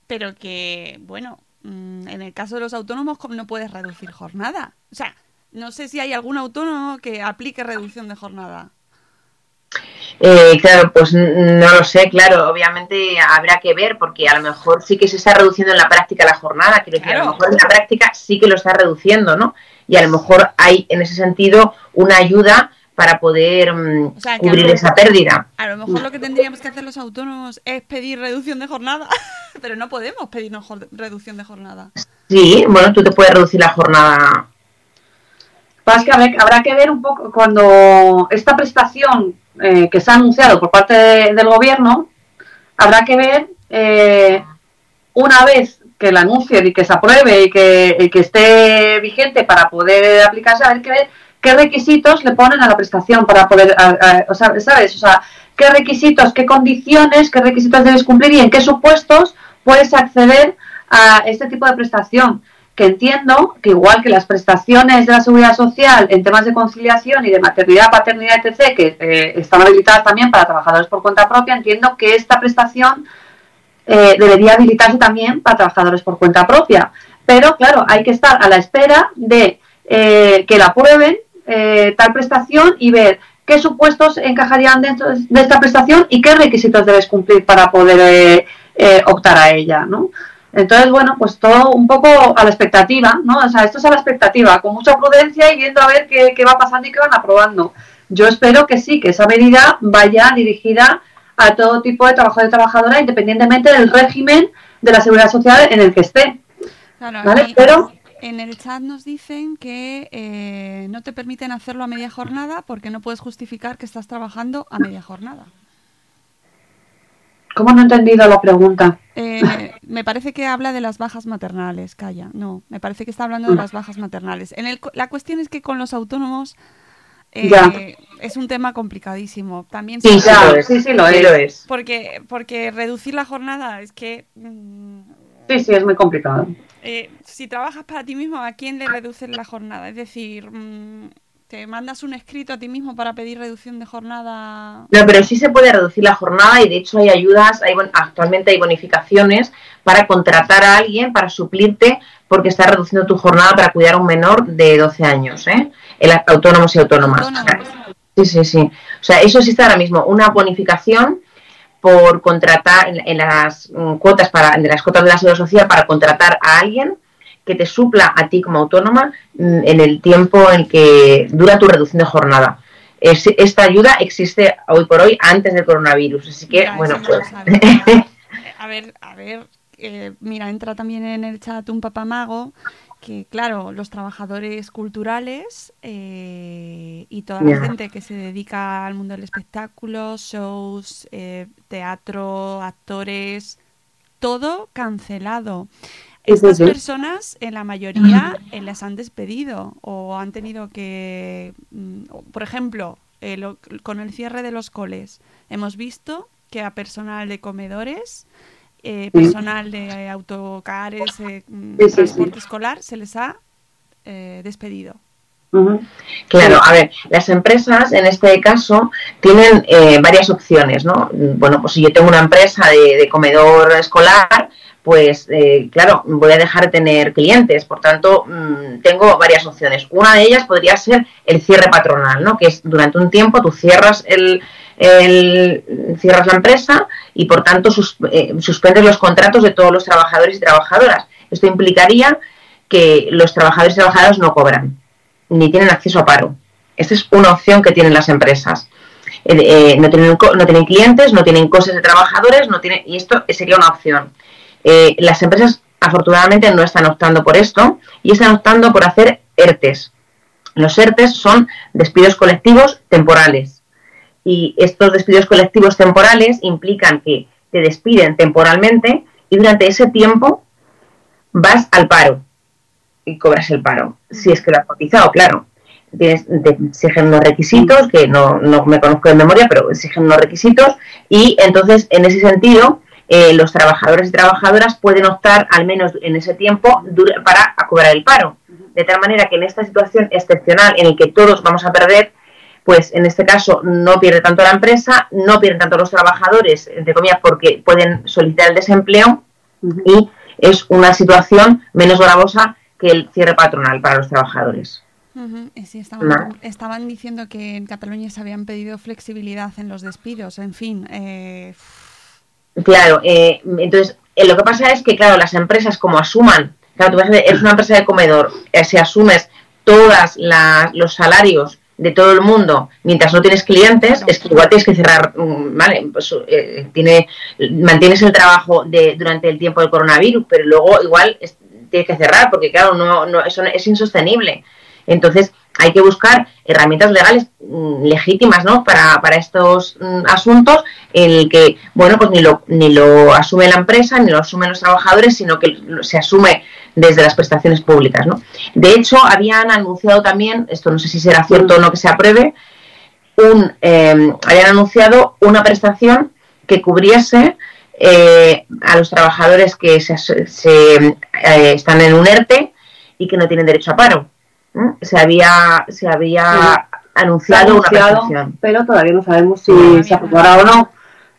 S4: pero que, bueno, mm, en el caso de los autónomos ¿cómo no puedes reducir jornada. O sea, no sé si hay algún autónomo que aplique reducción de jornada.
S3: Eh, claro, pues no lo sé, claro, obviamente habrá que ver porque a lo mejor sí que se está reduciendo en la práctica la jornada, quiero decir, a lo mejor en la práctica sí que lo está reduciendo, ¿no? Y a lo mejor hay en ese sentido una ayuda para poder mm,
S4: O sea,
S3: cubrir esa pérdida.
S4: A lo mejor lo que tendríamos que hacer los autónomos es pedir reducción de jornada, pero no podemos pedirnos reducción de jornada.
S3: Sí, bueno, tú te puedes reducir la jornada.
S5: Pasa que habrá, habrá que ver un poco cuando esta prestación eh, que se ha anunciado por parte de- del gobierno, habrá que ver eh, una vez que la anuncien y que se apruebe y que, esté vigente para poder aplicarse, ver que ver qué requisitos le ponen a la prestación para poder, o sea, ¿sabes? O sea, qué requisitos, qué condiciones, qué requisitos debes cumplir y en qué supuestos puedes acceder a este tipo de prestación que entiendo que igual que las prestaciones de la seguridad social en temas de conciliación y de maternidad, paternidad, etc., que eh, están habilitadas también para trabajadores por cuenta propia, entiendo que esta prestación eh, debería habilitarse también para trabajadores por cuenta propia. Pero claro, hay que estar a la espera de eh, que la aprueben tal prestación y ver qué supuestos encajarían dentro de esta prestación y qué requisitos debes cumplir para poder optar a ella, ¿no? Entonces, bueno, pues todo un poco a la expectativa, ¿no? O sea, esto es a la expectativa, con mucha prudencia y viendo a ver qué, qué va pasando y qué van aprobando. Yo espero que sí, que esa medida vaya dirigida a todo tipo de trabajador y trabajadora, independientemente del régimen de la seguridad social en el que esté.
S4: Claro,
S5: Vale, pero-
S4: en el chat nos dicen que eh, no te permiten hacerlo a media jornada porque no puedes justificar que estás trabajando a media jornada.
S5: ¿Cómo no he entendido la pregunta?
S4: Eh, me parece que habla de las bajas maternales, calla. No, me parece que está hablando de las bajas maternales. En el, co- la cuestión es que con los autónomos eh,
S5: Ya.
S4: es un tema complicadísimo. También
S3: Sí, sí
S5: Ya,
S3: lo es.
S5: sí, sí lo
S3: sí
S5: es.
S3: lo es.
S4: porque, porque reducir la jornada es que mm,
S5: Sí, sí, es muy complicado.
S4: eh, si trabajas para ti mismo, ¿a quién le reduces la jornada? Es decir, mm, te mandas un escrito a ti mismo para pedir reducción de jornada.
S3: No, pero sí se puede reducir la jornada y de hecho hay ayudas, hay, actualmente hay bonificaciones para contratar a alguien para suplirte porque está reduciendo tu jornada para cuidar a un menor de 12 años, ¿eh? El, autónomos y autónomas. Sí, sí, sí. O sea, eso existe ahora mismo, una bonificación por contratar en, en las mm, cuotas para de las cuotas de la seguridad social para contratar a alguien que te supla a ti como autónoma mm, en el tiempo en que dura tu reducción de jornada. Es- esta ayuda existe hoy por hoy antes del coronavirus, así que
S4: Mira,
S3: bueno,
S4: no
S3: pues.
S4: A ver, a ver, eh, mira, entra también en el chat un papamago que, claro, los trabajadores culturales eh, y toda la gente que se dedica al mundo del espectáculo, shows, eh, teatro, actores, todo cancelado.
S5: Sí,
S4: Estas
S5: sí.
S4: personas, en la mayoría, eh, las han despedido o han tenido que, mm, por ejemplo, eh, lo- con el cierre de los coles, hemos visto que a personal de comedores, eh, personal de autocares, mm, transporte escolar, se les ha eh, despedido.
S3: Claro, a ver, las empresas en este caso tienen eh, varias opciones, ¿no? Bueno, pues si yo tengo una empresa de, de comedor escolar, pues eh, claro, voy a dejar de tener clientes, por tanto, mm, tengo varias opciones. Una de ellas podría ser el cierre patronal, ¿no? Que es durante un tiempo tú cierras el, cierras la empresa y por tanto sus- eh, suspendes los contratos de todos los trabajadores y trabajadoras. Esto implicaría que los trabajadores y trabajadoras no cobran ni tienen acceso a paro. Esta es una opción que tienen las empresas. Eh, eh, no, tienen, no tienen clientes, no tienen cosas de trabajadores, no tienen, y esto sería una opción. Eh, las empresas afortunadamente no están optando por esto y están optando por hacer ERTES. Los ERTES son despidos colectivos temporales. Y estos despidos colectivos temporales implican que te despiden temporalmente y durante ese tiempo vas al paro y cobras el paro. Si es que lo has cotizado, claro. Tienes, te exigen unos requisitos, que no, no me conozco de memoria, pero exigen unos requisitos, y entonces, en ese sentido, eh, los trabajadores y trabajadoras pueden optar, al menos en ese tiempo, para a cobrar el paro. De tal manera que en esta situación excepcional en la que todos vamos a perder, pues en este caso no pierde tanto la empresa, no pierden tanto los trabajadores, entre comillas, porque pueden solicitar el desempleo, y es una situación menos gravosa que el cierre patronal para los trabajadores.
S4: Sí, estaban,
S3: No.
S4: estaban diciendo que en Cataluña se habían pedido flexibilidad en los despidos. En fin, eh,
S3: Claro, eh, entonces eh, lo que pasa es que, claro, las empresas como asuman, claro, tú eres una empresa de comedor, eh, si asumes todos los salarios de todo el mundo mientras no tienes clientes, es que igual tienes que cerrar, mm, ¿vale? Pues, eh, tiene, mantienes el trabajo de, durante el tiempo del coronavirus, pero luego igual es- tienes que cerrar porque, claro, no, no, eso es insostenible. Entonces, hay que buscar herramientas legales mm, legítimas, ¿no? Para, para estos mm, asuntos en el que, bueno, pues ni lo, ni lo asume la empresa, ni lo asumen los trabajadores, sino que se asume desde las prestaciones públicas, ¿no? De hecho, habían anunciado también, esto no sé si será cierto o no que se apruebe, un, eh, habían anunciado una prestación que cubriese eh, a los trabajadores que se, se, eh, están en un ERTE y que no tienen derecho a paro. ¿No? Se había, se había
S5: Sí. Ha
S3: anunciado, una prestación.
S5: pero todavía no sabemos si se
S4: no.
S5: aprobará o no.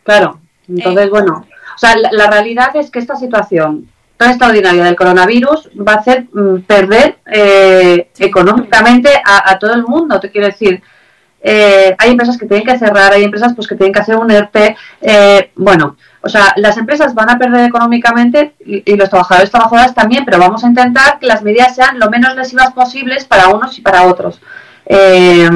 S5: Claro, entonces,
S4: Eh.
S5: bueno, o sea, la, la realidad es que esta situación tan extraordinaria del coronavirus va a hacer mm, perder eh, económicamente a, a todo el mundo. Te quiero decir, eh, hay empresas que tienen que cerrar, hay empresas pues que tienen que hacer un ERTE. eh, bueno, o sea, las empresas van a perder económicamente y, los trabajadores y trabajadoras también, pero vamos a intentar que las medidas sean lo menos lesivas posibles para unos y para otros. Eh,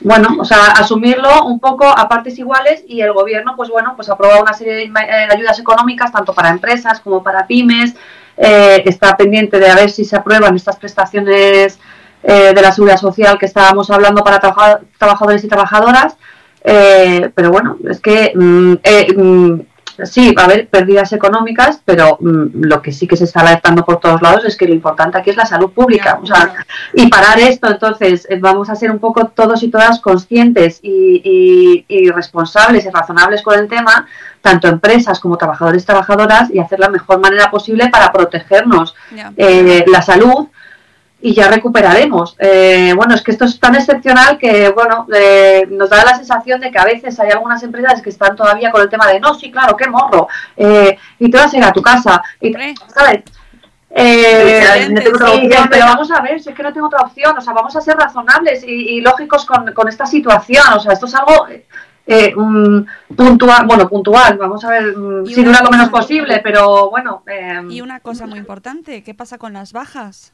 S5: bueno, o sea, asumirlo un poco a partes iguales y el gobierno, pues bueno, pues aprueba una serie de eh, ayudas económicas tanto para empresas como para pymes. Eh, está pendiente de a ver si se aprueban estas prestaciones eh, de la seguridad social que estábamos hablando para trabaja- trabajadores y trabajadoras. Eh, pero bueno, es que mm, eh, mm, sí, va a haber pérdidas económicas, pero mm, lo que sí que se está alertando por todos lados es que lo importante aquí es la salud pública. O sea, y parar esto, entonces, eh, vamos a ser un poco todos y todas conscientes y, y- y responsables y razonables con el tema, tanto empresas como trabajadores y trabajadoras, y hacer la mejor manera posible para protegernos eh, la salud y ya recuperaremos. Eh, bueno, es que esto es tan excepcional que, bueno, eh, nos da la sensación de que a veces hay algunas empresas que están todavía con el tema de, no, sí, claro, qué morro, eh, y te vas a ir a tu casa, y. ¿sabes? Eh,
S4: Excelente,
S5: no tengo otra
S4: sí,
S5: opción, pero vamos a ver, si es que no tengo otra opción, o sea, vamos a ser razonables y, y lógicos con, con esta situación, o sea, esto es algo eh, mm, puntual, bueno, puntual, vamos a ver mm, si dura lo menos posible, pero bueno. eh,
S4: Y una cosa muy importante, ¿qué pasa con las bajas?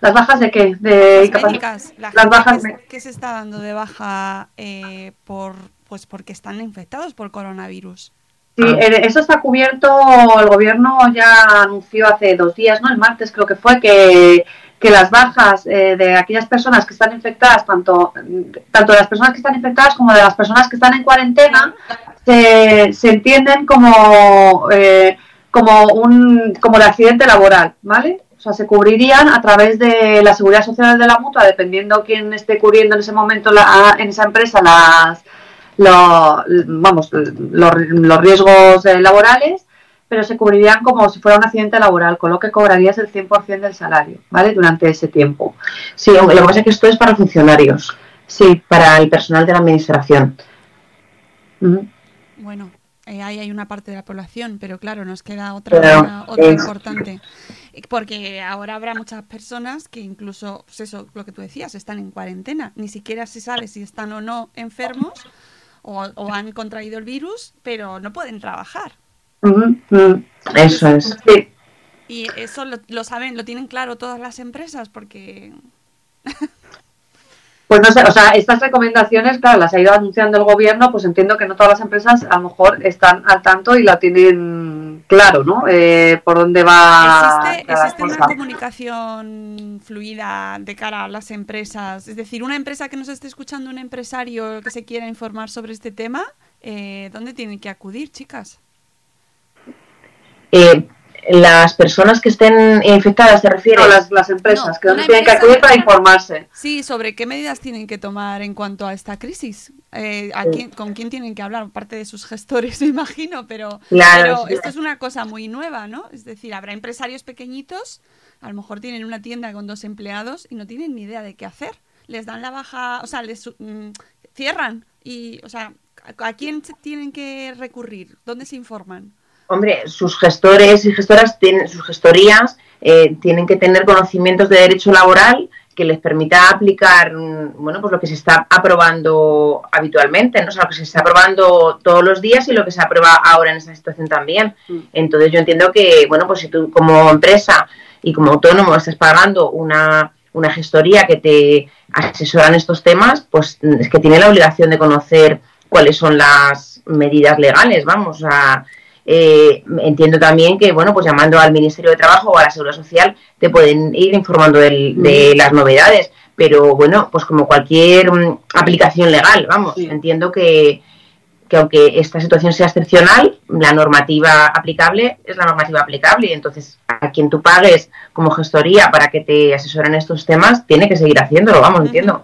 S5: ¿Las bajas de qué? De
S4: Las médicas, la
S5: Las bajas
S4: que, que se está dando de baja eh, por pues porque están infectados por coronavirus.
S5: Sí, eh, eso está cubierto, el gobierno ya anunció hace dos días, ¿no? El martes creo que fue, que, que las bajas eh, de aquellas personas que están infectadas, tanto, tanto de las personas que están infectadas como de las personas que están en cuarentena, se, se entienden como, eh, como un como de accidente laboral, ¿vale? O sea, se cubrirían a través de la seguridad social de la mutua, dependiendo quién esté cubriendo en ese momento la- en esa empresa las, lo- vamos, los, los riesgos eh, laborales, pero se cubrirían como si fuera un accidente laboral, con lo que cobrarías el 100% del salario, ¿vale? Durante ese tiempo.
S3: Sí, lo que pasa es que esto es para funcionarios,
S5: Sí.
S3: para el personal de la administración.
S4: Bueno, eh, ahí hay una parte de la población, pero claro, nos queda otra,
S3: Pero,
S4: una- otra importante. Porque ahora habrá muchas personas que incluso, pues eso, lo que tú decías, están en cuarentena. Ni siquiera se sabe si están o no enfermos o, o han contraído el virus, pero no pueden trabajar.
S3: Eso es.
S5: Sí.
S4: Y eso lo, lo saben, lo tienen claro todas las empresas porque...
S5: Pues no sé, o sea, estas recomendaciones, claro, las ha ido anunciando el gobierno, pues entiendo que no todas las empresas a lo mejor están al tanto y la tienen claro, ¿no? Eh, por dónde va
S4: ¿Existe,
S5: cada
S4: existe una comunicación fluida de cara a las empresas? Es decir, una empresa que nos esté escuchando, un empresario que se quiera informar sobre este tema, eh, ¿dónde tienen que acudir, chicas?
S3: Eh, las personas que estén infectadas, ¿te refieres?
S5: No, las, las empresas,
S4: No,
S5: que dónde tienen que
S4: empresa-
S5: acudir para informarse.
S4: Sí, sobre qué medidas tienen que tomar en cuanto a esta crisis. Eh, ¿a quién- ¿Con quién tienen que hablar? Aparte de sus gestores, me imagino, pero,
S3: Claro,
S4: pero
S3: sí.
S4: esto es una cosa muy nueva, ¿no? Es decir, habrá empresarios pequeñitos, a lo mejor tienen una tienda con dos empleados y no tienen ni idea de qué hacer. Les dan la baja, o sea, les mm, cierran y, o sea, ¿a, a quién se tienen que recurrir? ¿Dónde se informan?
S3: Hombre, sus gestores y gestoras tienen, sus gestorías eh, tienen que tener conocimientos de derecho laboral que les permita aplicar, mm, bueno, pues lo que se está aprobando habitualmente, ¿no? O sea, lo que se está aprobando todos los días y lo que se aprueba ahora en esta situación también.
S5: Mm.
S3: Entonces yo entiendo que, bueno, pues si tú como empresa y como autónomo estás pagando una, una gestoría que te asesora en estos temas, pues mm, es que tiene la obligación de conocer cuáles son las medidas legales, vamos, a eh, entiendo también que, bueno, pues llamando al Ministerio de Trabajo o a la Seguridad Social te pueden ir informando del- de las novedades, pero bueno, pues como cualquier mm, aplicación legal, vamos,
S5: Sí.
S3: entiendo que, que aunque esta situación sea excepcional, la normativa aplicable es la normativa aplicable. Y entonces a quien tú pagues como gestoría para que te asesoren estos temas, tiene que seguir haciéndolo, vamos, entiendo.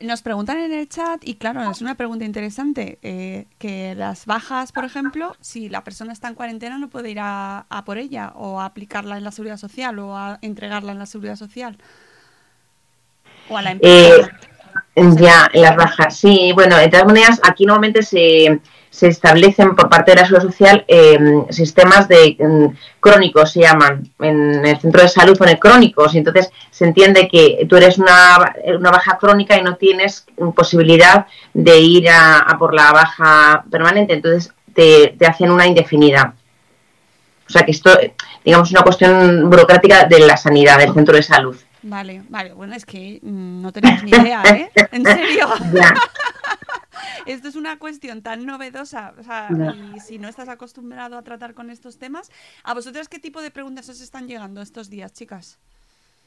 S4: Nos preguntan en el chat, y claro, es una pregunta interesante, eh, que las bajas, por ejemplo, si la persona está en cuarentena no puede ir a, a por ella o a aplicarla en la seguridad social o a entregarla en la seguridad social. O a la
S3: Eh,
S4: empresa.
S3: ya, las bajas. Sí, bueno, de todas maneras, aquí normalmente se, se establecen por parte de la Seguridad Social eh, sistemas de mm, crónicos, se llaman. En el centro de salud pone crónicos, y entonces se entiende que tú eres una, una baja crónica y no tienes posibilidad de ir a, a por la baja permanente, entonces te, te hacen una indefinida. O sea que esto, digamos, es una cuestión burocrática de la sanidad, del centro de salud.
S4: Vale, vale, bueno, es que mm, no tenemos ni idea, ¿eh? En serio.
S3: Ya.
S4: Esto es una cuestión tan novedosa, o sea, y si no estás acostumbrado a tratar con estos temas, ¿a vosotras qué tipo de preguntas os están llegando estos días, chicas?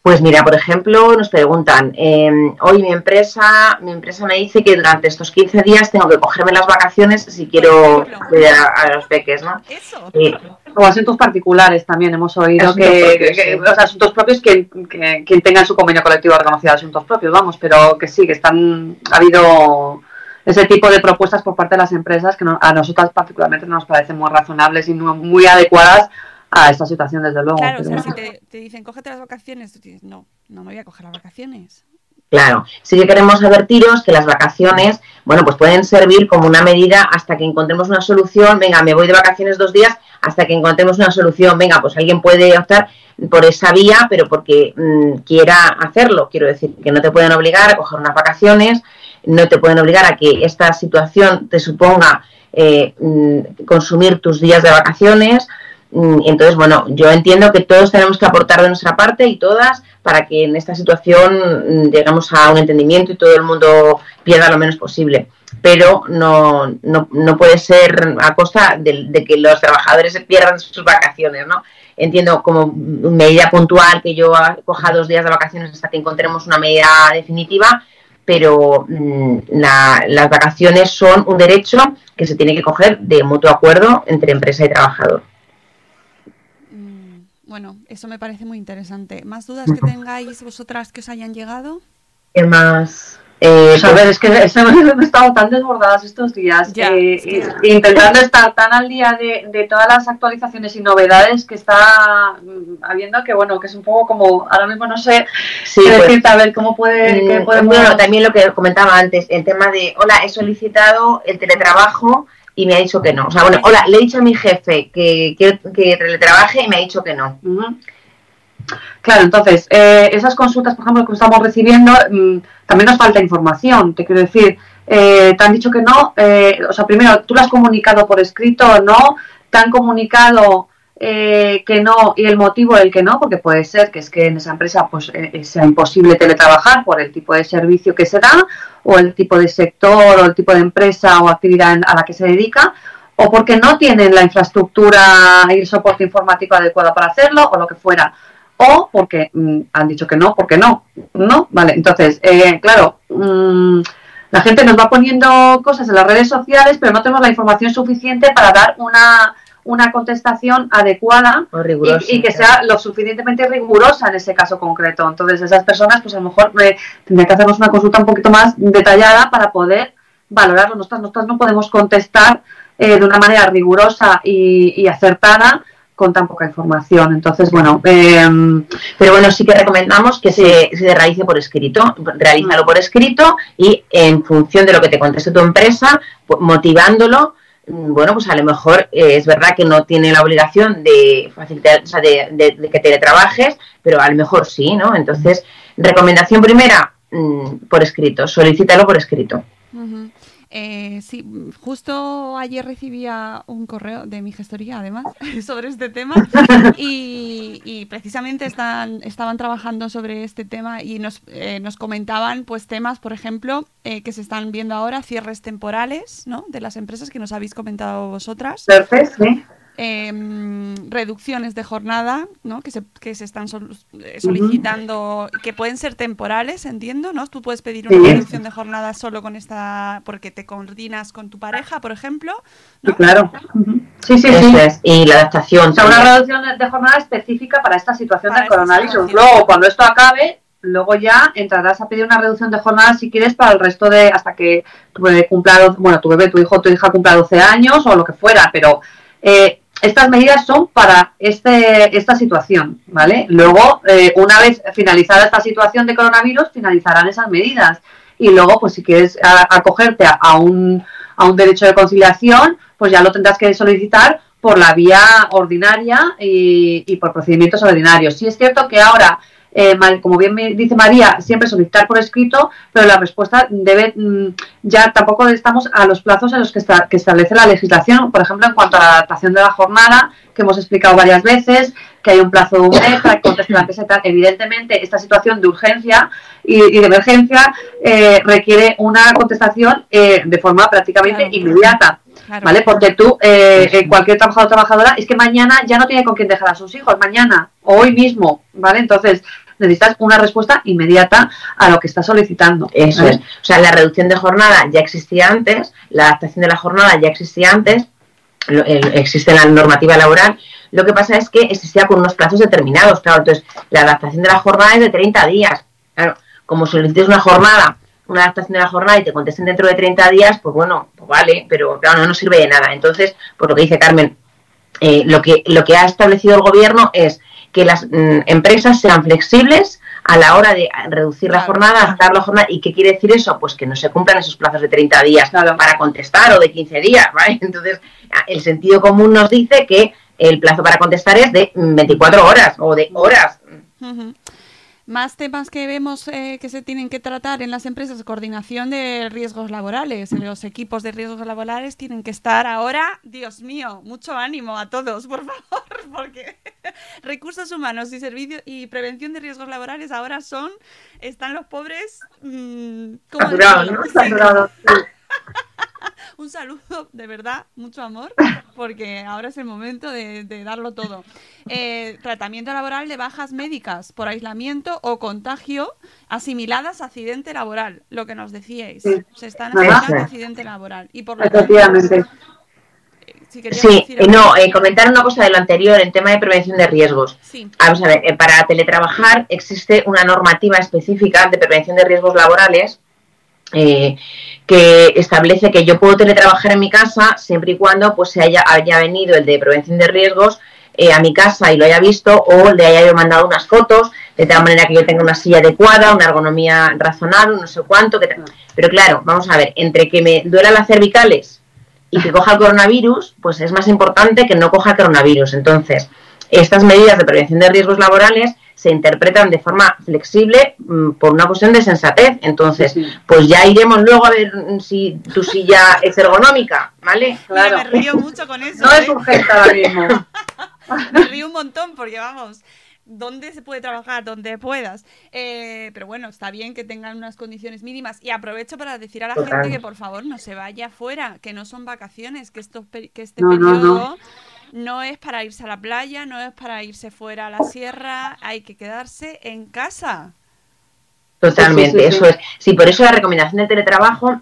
S3: Pues mira, por ejemplo, nos preguntan, eh, hoy mi empresa, mi empresa me dice que durante estos 15 días tengo que cogerme las vacaciones si quiero cuidar a, a los peques, ¿no?
S4: Eso.
S3: Sí.
S5: O asuntos particulares también hemos oído
S3: Asuntos
S5: que,
S3: propios,
S5: que-
S3: sí.
S5: o sea, asuntos propios que, que- quien tenga en su convenio colectivo reconocido asuntos propios, vamos, pero que sí, que están ha habido ese tipo de propuestas por parte de las empresas que no- a nosotras particularmente nos parecen muy razonables y no- muy adecuadas a esta situación, desde luego.
S4: Claro, o
S5: pero-
S4: sea, si te, te dicen, cógete las vacaciones, tú dices, no, no me voy a coger las vacaciones.
S3: Claro, sí que queremos advertiros que las vacaciones, bueno, pues pueden servir como una medida hasta que encontremos una solución. Venga, me voy de vacaciones dos días hasta que encontremos una solución. Venga, pues alguien puede optar por esa vía, pero porque mm, quiera hacerlo. Quiero decir, que no te pueden obligar a coger unas vacaciones, no te pueden obligar a que esta situación te suponga eh, mm, consumir tus días de vacaciones. Mm, Entonces, bueno, yo entiendo que todos tenemos que aportar de nuestra parte y todas para que en esta situación mm, lleguemos a un entendimiento y todo el mundo pierda lo menos posible. Pero no, no, no puede ser a costa de, de que los trabajadores pierdan sus vacaciones, ¿no? Entiendo como medida puntual que yo coja dos días de vacaciones hasta que encontremos una medida definitiva, pero mm, la- las vacaciones son un derecho que se tiene que coger de mutuo acuerdo entre empresa y trabajador.
S4: Mm, Bueno, eso me parece muy interesante. ¿Más dudas que tengáis vosotras que os hayan llegado?
S3: ¿Qué más? Eh,
S5: Pues a ver, es que hemos estado tan desbordadas estos días, eh, intentando estar tan al día de, de todas las actualizaciones y novedades que está mm, habiendo, que bueno, que es un poco como, ahora mismo no sé
S3: Sí,
S5: qué
S3: pues,
S5: decirte, a ver cómo puede, qué
S3: Mm,
S5: podemos...
S3: Bueno, también lo que comentaba antes, el tema de, hola, he solicitado el teletrabajo y me ha dicho que no. O sea, bueno, hola, le he dicho a mi jefe que quiero que teletrabaje y me ha dicho que no.
S5: Claro, entonces, eh, esas consultas, por ejemplo, que estamos recibiendo, mm, también nos falta información, te quiero decir, eh, te han dicho que no, eh, o sea, primero, tú lo has comunicado por escrito o no, te han comunicado eh, que no y el motivo del que no, porque puede ser que es que en esa empresa pues eh, sea imposible teletrabajar por el tipo de servicio que se da, o el tipo de sector, o el tipo de empresa o actividad en- a la que se dedica, o porque no tienen la infraestructura y el soporte informático adecuado para hacerlo, o lo que fuera o porque mm, han dicho que no, porque no, ¿no? Vale, entonces, eh, claro, mm, la gente nos va poniendo cosas en las redes sociales, pero no tenemos la información suficiente para dar una, una contestación adecuada
S3: rigurosa,
S5: y, y que sea lo suficientemente rigurosa en ese caso concreto. Entonces, esas personas, pues a lo mejor eh, tendría que hacernos una consulta un poquito más detallada para poder valorarlo. Nosotras, nosotras no podemos contestar eh, de una manera rigurosa y, y acertada con tan poca información. Entonces, bueno, em,
S3: Pero bueno, sí que recomendamos que se, se realice por escrito, realízalo por escrito y en función de lo que te conteste tu empresa, motivándolo, mm, bueno, pues a lo mejor eh, es verdad que no tiene la obligación de facilitar, o sea, de, de- de que teletrabajes, pero a lo mejor sí, ¿no? Entonces, recomendación primera, mm, por escrito, solicítalo por escrito.
S4: Eh, sí, justo ayer recibía un correo de mi gestoría, además, sobre este tema y, y precisamente están, estaban trabajando sobre este tema y nos, eh, nos comentaban pues temas, por ejemplo, eh, que se están viendo ahora, cierres temporales ¿no? de las empresas que nos habéis comentado vosotras.
S5: perfecto, sí.
S4: Em, reducciones de jornada, ¿no? Que se, que se están sol- eh, solicitando, que pueden ser temporales, entiendo, ¿no? Tú puedes pedir una
S5: Sí.
S4: reducción de jornada solo con esta, porque te coordinas con tu pareja, por ejemplo,
S5: claro. Sí, sí,
S3: Eso
S5: sí.
S3: es. Y la adaptación.
S5: O sea, una reducción de jornada específica para esta situación
S4: Para
S5: del coronavirus.
S4: situación.
S5: Luego, cuando esto acabe, luego ya entrarás a pedir una reducción de jornada si quieres para el resto de, hasta que tu bebé cumpla, bueno, tu bebé, tu hijo, tu hija cumpla 12 años o lo que fuera, pero eh, estas medidas son para este, esta situación, ¿vale? Luego, eh, una vez finalizada esta situación de coronavirus, finalizarán esas medidas. Y luego, pues si quieres acogerte a, a un, a un derecho de conciliación, pues ya lo tendrás que solicitar por la vía ordinaria y, y por procedimientos ordinarios. Sí es cierto que ahora, eh, como bien me dice María, siempre solicitar por escrito, pero la respuesta debe, mm, ya tampoco estamos a los plazos en los que, esta- que establece la legislación, por ejemplo, en cuanto a la adaptación de la jornada, que hemos explicado varias veces, que hay un plazo de un mes para que conteste la empresa y tal. Evidentemente, esta situación de urgencia y, y de emergencia eh, requiere una contestación eh, de forma prácticamente
S4: Claro.
S5: inmediata.
S4: Claro.
S5: ¿Vale? Porque tú, eh, eh, cualquier trabajador o trabajadora, es que mañana ya no tiene con quién dejar a sus hijos, mañana o hoy mismo, ¿vale? Entonces, necesitas una respuesta inmediata a lo que estás solicitando.
S3: Eso
S5: ¿vale?
S3: es. O sea, la reducción de jornada ya existía antes, la adaptación de la jornada ya existía antes, existe la normativa laboral. Lo que pasa es que existía con unos plazos determinados. Claro, entonces la adaptación de la jornada es de 30 días. Claro, como solicites una jornada, una adaptación de la jornada y te contesten dentro de 30 días, pues bueno, pues vale, pero claro, no nos sirve de nada. Entonces, por lo que dice Carmen, eh, lo, que, lo que ha establecido el gobierno es que las mm, empresas sean flexibles a la hora de reducir la jornada, adaptar la jornada. ¿Y qué quiere decir eso? Pues que no se cumplan esos plazos de 30 días
S5: Claro.
S3: para contestar o de 15 días, ¿vale? Entonces, a- el sentido común nos dice que el plazo para contestar es de mm, 24 horas o de horas.
S4: Más temas que vemos eh, que se tienen que tratar en las empresas, coordinación de riesgos laborales. Los equipos de riesgos laborales tienen que estar ahora, Dios mío, mucho ánimo a todos, por favor, porque recursos humanos y servicios y prevención de riesgos laborales ahora son, están los pobres, mm, ¿cómo
S3: Saturados,
S4: decirlo?
S3: ¿no?
S5: Saturado, sí.
S4: Un saludo, de verdad, mucho amor, porque ahora es el momento de, de darlo todo. Eh, tratamiento laboral de bajas médicas por aislamiento o contagio asimiladas a accidente laboral, lo que nos decíais.
S5: Sí.
S4: Se están asimilando a accidente laboral. Y por lo tanto,
S5: Efectivamente.
S4: si querías
S3: Sí, eh, no, eh, comentar una cosa de lo anterior en tema de prevención de riesgos.
S4: Sí,
S3: Vamos a ver, eh, para teletrabajar existe una normativa específica de prevención de riesgos laborales eh, que establece que yo puedo teletrabajar en mi casa siempre y cuando pues se haya, haya venido el de prevención de riesgos eh, a mi casa y lo haya visto o le haya yo mandado unas fotos de tal manera que yo tenga una silla adecuada, una ergonomía razonable, no sé cuánto. Que te- Pero claro, vamos a ver, entre que me duelan las cervicales y que coja el coronavirus, pues es más importante que no coja el coronavirus. Entonces, estas medidas de prevención de riesgos laborales se interpretan de forma flexible mm, por una cuestión de sensatez. Entonces,
S5: Sí, sí.
S3: pues ya iremos luego a ver mm, si tu silla es ergonómica, ¿vale?
S4: Mira,
S5: Claro.
S4: me río mucho con eso.
S5: No
S4: ¿eh?
S5: es urgente ahora mismo.
S4: Me río un montón porque vamos, ¿dónde se puede trabajar? Donde puedas. Eh, pero bueno, está bien que tengan unas condiciones mínimas. Y aprovecho para decir a la
S3: Total.
S4: gente que por favor no se vaya fuera, que no son vacaciones, que, estos que este
S5: No, no,
S4: periodo no es para irse a la playa, no es para irse fuera a la sierra, hay que quedarse en casa.
S3: Totalmente,
S5: Sí, sí, sí,
S3: eso es. Sí, por eso la recomendación del teletrabajo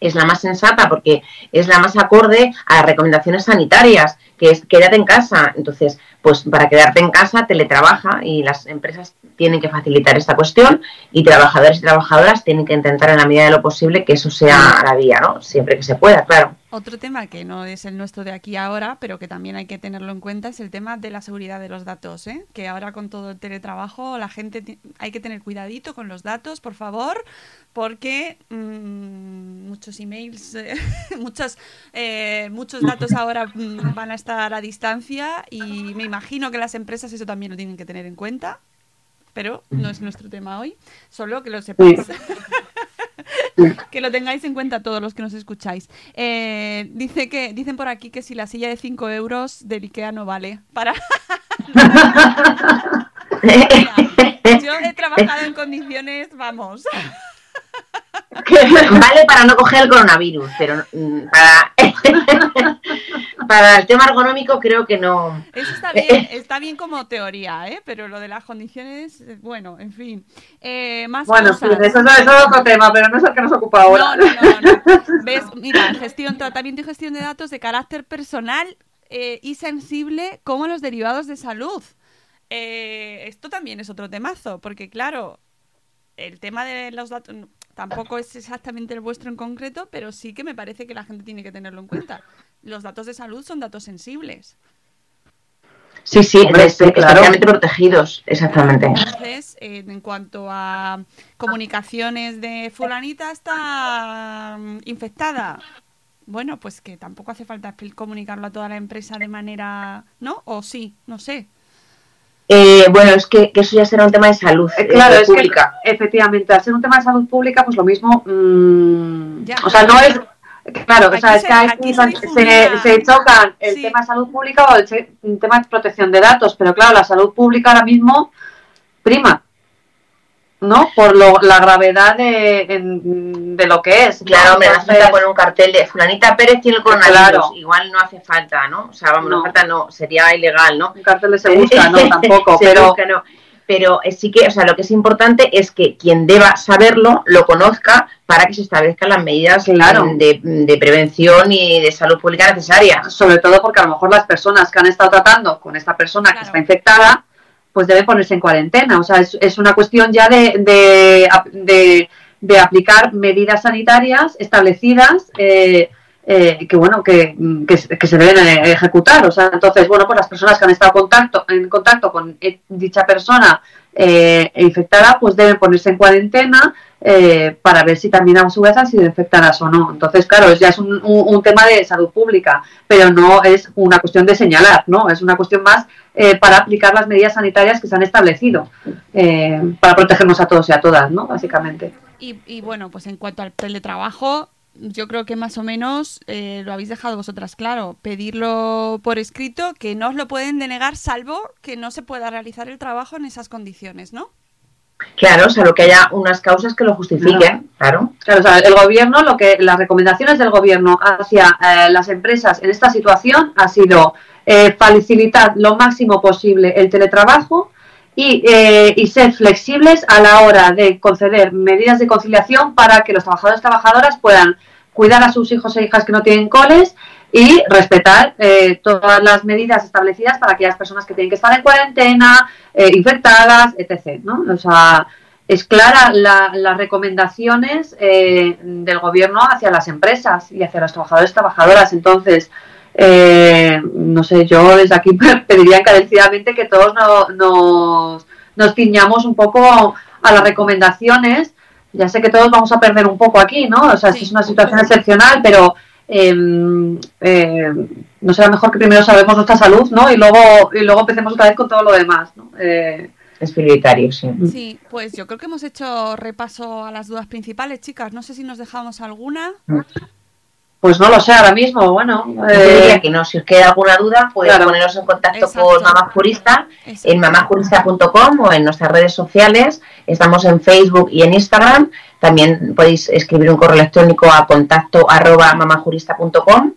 S3: es la más sensata porque es la más acorde a las recomendaciones sanitarias, que es quédate en casa. Entonces, pues para quedarte en casa, teletrabaja y las empresas tienen que facilitar esta cuestión y trabajadores y trabajadoras tienen que intentar en la medida de lo posible que eso sea la vía, ¿no? Siempre que se pueda, claro.
S4: Otro tema que no es el nuestro de aquí ahora, pero que también hay que tenerlo en cuenta, es el tema de la seguridad de los datos. ¿eh? Que ahora con todo el teletrabajo, la gente hay que tener cuidadito con los datos, por favor, porque mm, muchos emails, eh, muchos, eh, muchos datos ahora mm, van a estar a distancia y me imagino que las empresas eso también lo tienen que tener en cuenta. Pero no es nuestro tema hoy, solo que lo sepáis. que lo tengáis en cuenta todos los que nos escucháis. Eh, dice que, dicen por aquí que si la silla de 5 euros del Ikea no vale. Para... Mira, yo he trabajado en condiciones, vamos.
S3: Vale para no coger el coronavirus, pero mm, para, para el tema ergonómico creo que no.
S4: Eso está bien, está bien como teoría, ¿eh? Pero lo de las condiciones, eh, bueno, en fin. Eh, más
S5: Bueno, sí,
S4: cosas.
S5: eso, es- eso es otro tema, pero no es el que nos ocupa ahora.
S4: No, no, no, no. ¿Ves? Mira, gestión, tratamiento y gestión de datos de carácter personal eh, y sensible como los derivados de salud. Eh, esto también es otro temazo, porque claro, el tema de los datos tampoco es exactamente el vuestro en concreto, pero sí que me parece que la gente tiene que tenerlo en cuenta. Los datos de salud son datos sensibles.
S3: Sí, sí,
S5: Hombre,
S3: es-
S5: sí, claro.
S3: especialmente protegidos, exactamente.
S4: Entonces, eh, en cuanto a comunicaciones de fulanita está mm, infectada, bueno, pues que tampoco hace falta comunicarlo a toda la empresa de manera, ¿no? O sí, no sé.
S3: Eh, bueno, es que, que eso ya será un tema de salud
S5: Eh,
S3: eh,
S5: Claro, es
S3: pública.
S5: que efectivamente, al ser un tema de salud pública, pues lo mismo. mm,
S4: Ya.
S5: o sea, no es. Claro, o sea,
S4: Aquí
S5: es
S4: se-
S5: que hay-
S4: aquí se
S5: se,
S4: difundía-
S5: se chocan el
S4: Sí.
S5: tema de salud pública o el, tema de protección de datos, pero claro, la salud pública ahora mismo prima, ¿no? Por lo, la gravedad de, en- de lo que es.
S3: Claro, hombre, no hace falta poner un cartel de Fulanita Pérez tiene el coronavirus.
S5: Claro.
S3: Igual no hace falta, ¿no? O sea, vamos, no,
S5: No.
S3: hace falta, no, sería ilegal, ¿no?
S5: un cartel de se busca, no, tampoco,
S3: Se
S5: pero
S3: busca, no. Pero eh, sí que, o sea, lo que es importante es que quien deba saberlo lo conozca para que se establezcan las medidas
S5: Claro.
S3: de, de prevención y de salud pública necesarias.
S5: Sobre todo porque a lo mejor las personas que han estado tratando con esta persona
S4: Claro.
S5: que está infectada, pues deben ponerse en cuarentena. O sea, es, es una cuestión ya de, de, de- de aplicar medidas sanitarias establecidas eh, eh, que, bueno, que, que, se- que se deben eh, ejecutar. O sea, entonces, bueno, pues las personas que han estado en contacto con eh, dicha persona eh, infectada, pues deben ponerse en cuarentena eh, para ver si también a su vez han sido infectadas o no. Entonces, claro, ya es un, un- un tema de salud pública, pero no es una cuestión de señalar, ¿no? Es una cuestión más eh, para aplicar las medidas sanitarias que se han establecido para protegernos a todos y a todas, ¿no? Básicamente.
S4: Y, y bueno, pues en cuanto al teletrabajo, yo creo que más o menos eh, lo habéis dejado vosotras claro. Pedirlo por escrito, que no os lo pueden denegar, salvo que no se pueda realizar el trabajo en esas condiciones, ¿no?
S3: Claro, o sea, lo que haya unas causas que lo justifiquen, claro.
S5: Claro, o sea, el gobierno, lo que las recomendaciones del gobierno hacia eh, las empresas en esta situación ha sido eh, facilitar lo máximo posible el teletrabajo y, eh, y ser flexibles a la hora de conceder medidas de conciliación para que los trabajadores y trabajadoras puedan cuidar a sus hijos e hijas que no tienen coles y respetar eh, todas las medidas establecidas para aquellas personas que tienen que estar en cuarentena, eh, infectadas, etc. ¿no? O sea, es clara la- las recomendaciones eh, del gobierno hacia las empresas y hacia los trabajadores y trabajadoras. Entonces, eh, no sé, yo desde aquí pediría encarecidamente que todos no- nos, nos ciñamos un poco a las recomendaciones. Ya sé que todos vamos a perder un poco aquí, ¿no? O sea,
S4: Sí.
S5: esto es una situación excepcional, pero eh, eh, no será mejor que primero sabemos nuestra salud, ¿no? Y luego, y luego empecemos otra vez con todo lo demás, ¿no? Eh,
S3: Es prioritario, sí.
S4: Sí, pues yo creo que hemos hecho repaso a las dudas principales, chicas. No sé si nos dejamos alguna.
S5: Pues no lo sé ahora mismo, bueno.
S3: Yo
S5: eh,
S3: diría que no, si os queda alguna duda, podéis
S5: Claro.
S3: poneros en contacto
S4: Exacto.
S3: con Mamá Jurista
S4: Exacto.
S3: en mamajurista.com o en nuestras redes sociales. Estamos en Facebook y en Instagram. También podéis escribir un correo electrónico a contacto arroba mamajurista.com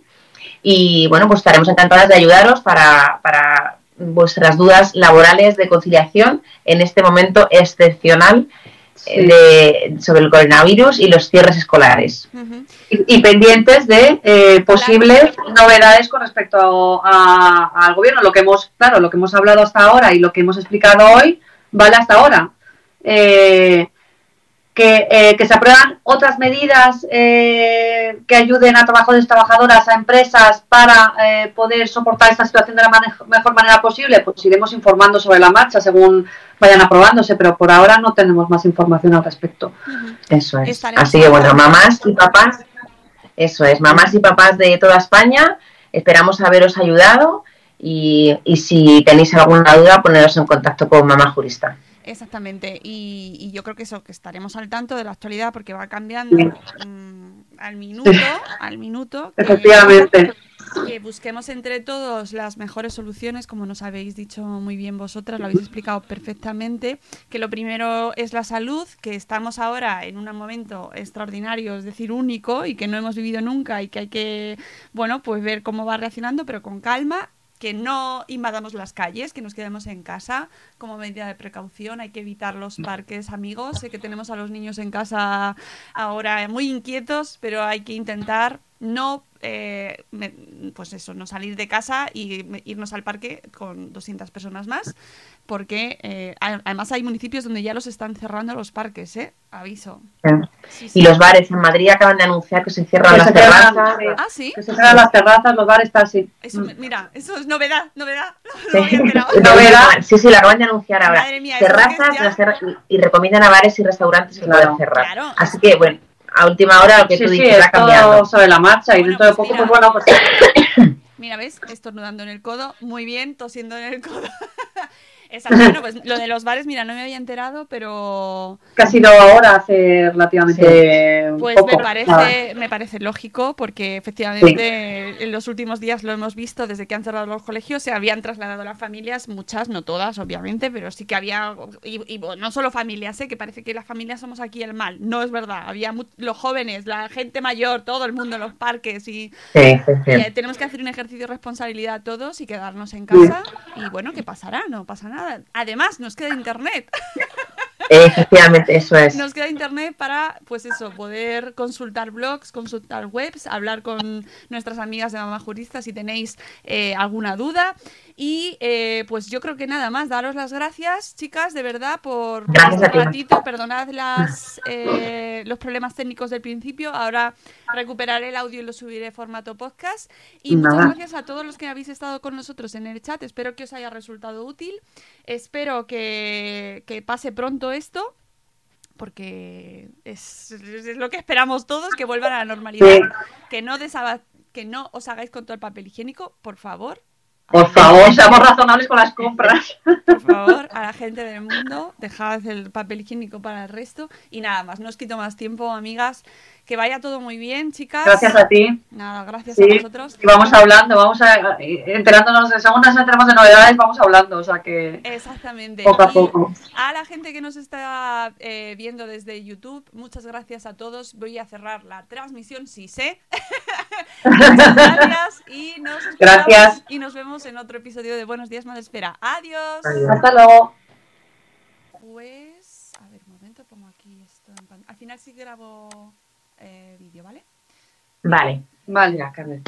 S3: y bueno, pues estaremos encantadas de ayudaros para, para vuestras dudas laborales de conciliación en este momento excepcional de, sobre el coronavirus y los cierres escolares.
S5: Y, y pendientes de eh, posibles novedades con respecto a- al gobierno. Lo que hemos, claro, lo que hemos hablado hasta ahora y lo que hemos explicado hoy vale hasta ahora. Eh, que, eh, que se aprueban otras medidas eh, que ayuden a trabajadores y trabajadoras, a empresas para eh, poder soportar esta situación de la mejor manera posible, pues iremos informando sobre la marcha según vayan aprobándose, pero por ahora no tenemos más información al respecto.
S3: Eso es.
S4: Estaremos
S3: Así que bueno, mamás y papás, eso es, mamás y papás de toda España, esperamos haberos ayudado y, y si tenéis alguna duda, poneros en contacto con Mamá Jurista.
S4: Exactamente. Y, y yo creo que eso, que estaremos al tanto de la actualidad porque va cambiando mm, al minuto, al minuto.
S5: Efectivamente.
S4: que busquemos entre todos las mejores soluciones, como nos habéis dicho muy bien vosotras, lo habéis explicado perfectamente, que lo primero es la salud, que estamos ahora en un momento extraordinario, es decir, único y que no hemos vivido nunca y que hay que, bueno, pues ver cómo va reaccionando, pero con calma que no invadamos las calles, que nos quedemos en casa como medida de precaución. Hay que evitar los parques, amigos. Sé que tenemos a los niños en casa ahora muy inquietos, pero hay que intentar no, eh, me- pues eso, no salir de casa y me- irnos al parque con 200 personas más, porque eh, además hay municipios donde ya los están cerrando los parques, ¿eh? Aviso. Sí, sí.
S3: Y los bares en Madrid acaban de anunciar que se cierran
S5: Que
S3: las
S5: se
S3: terrazas.
S4: Ah, sí.
S5: Que se cierran las terrazas, los bares, tal, sí.
S4: Eso, mira, eso es novedad, novedad.
S3: Sí.
S4: No.
S3: Novedad. Sí, sí, lo acaban de anunciar ahora.
S4: Madre mía,
S3: Terrazas
S4: ya-
S3: las y, y recomiendan a bares y restaurantes que
S5: Claro.
S3: pueden cerrar.
S4: Claro.
S3: Así que, bueno, a última hora lo que
S5: Sí,
S3: tú
S5: sí,
S3: dices va cambiando.
S5: sobre la marcha y
S4: Bueno,
S5: dentro de
S4: pues
S5: poco,
S4: mira.
S5: pues bueno, pues
S4: Mira, ¿ves? Estornudando en el codo. Muy bien, tosiendo en el codo. Exacto. Bueno, pues lo de los bares, mira, no me había enterado, pero
S5: que ha sido ahora hace relativamente
S4: pues
S5: poco.
S4: me parece, me parece lógico porque efectivamente en los últimos días lo hemos visto desde que han cerrado los colegios, se habían trasladado las familias, muchas, no todas, obviamente, pero sí que había, y, y, bueno, no solo familias, ¿eh? que parece que las familias somos aquí el mal, no es verdad, había mu- los jóvenes, la gente mayor, todo el mundo en los parques y
S3: Sí, sí, sí.
S4: y, eh, tenemos que hacer un ejercicio de responsabilidad todos y quedarnos en casa. Y bueno, ¿qué pasará? No pasa nada. Nada. Además, nos queda internet.
S3: Efectivamente, eso es.
S4: Nos queda internet para, pues eso, poder consultar blogs, consultar webs, hablar con nuestras amigas de Mamá Jurista si tenéis eh, alguna duda. Y eh, pues yo creo que nada más, daros las gracias, chicas, de verdad, por, por este ratito. Perdonad las, eh, los problemas técnicos del principio. Ahora recuperaré el audio y lo subiré en formato podcast. Y muchas gracias a todos los que habéis estado con nosotros en el chat. Espero que os haya resultado útil. Espero que, que pase pronto esto. Porque es, es lo que esperamos todos, que vuelvan a la normalidad.
S3: Sí.
S4: Que no que no os hagáis con todo el papel higiénico, por favor.
S3: Por favor.
S5: Seamos razonables con las compras.
S4: Por favor, a la gente del mundo, dejad el papel higiénico para el resto. Y nada más, no os quito más tiempo, amigas. Que vaya todo muy bien, chicas.
S5: Gracias a ti.
S4: Nada, gracias
S5: Sí,
S4: a vosotros.
S5: y vamos hablando, vamos a, eh, enterándonos, según nos enteramos de novedades, vamos hablando, o sea que
S4: Exactamente.
S5: poco a
S4: Y
S5: poco.
S4: A la gente que nos está eh, viendo desde YouTube, muchas gracias a todos. Voy a cerrar la transmisión, si sé. muchas gracias y nos
S5: Gracias.
S4: y nos vemos en otro episodio de Buenos Días, Madre Espera. Adiós.
S5: Hasta luego.
S4: Pues, a ver, un momento, pongo aquí esto en pan- Al final sí grabo eh, vídeo, ¿vale?
S3: Vale.
S5: Vale.
S3: Carmen.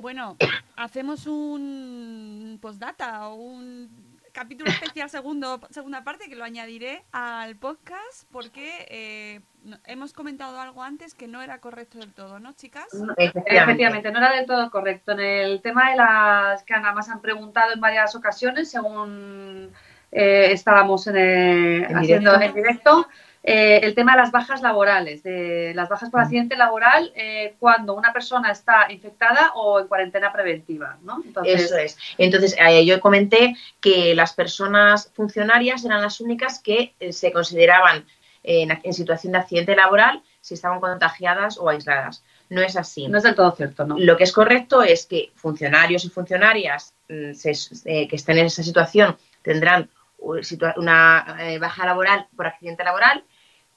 S4: Bueno, hacemos un postdata o un capítulo especial segundo, segunda parte que lo añadiré al podcast porque eh, hemos comentado algo antes que no era correcto del todo, ¿no, chicas?
S3: Efectivamente.
S5: Efectivamente, no era del todo correcto. En el tema de las que nada más han preguntado en varias ocasiones, según eh, estábamos en el-
S3: En
S5: haciendo
S3: directo.
S5: en directo, eh, el tema de las bajas laborales, de las bajas por accidente laboral eh, cuando una persona está infectada o en cuarentena preventiva, ¿no? Entonces,
S3: Eso es. Entonces, eh, yo comenté que las personas funcionarias eran las únicas que eh, se consideraban en, en situación de accidente laboral si estaban contagiadas o aisladas. No es así.
S5: no es del todo cierto, ¿no?
S3: Lo que es correcto es que funcionarios y funcionarias mm, se- eh, que estén en esa situación tendrán situa- una eh, baja laboral por accidente laboral,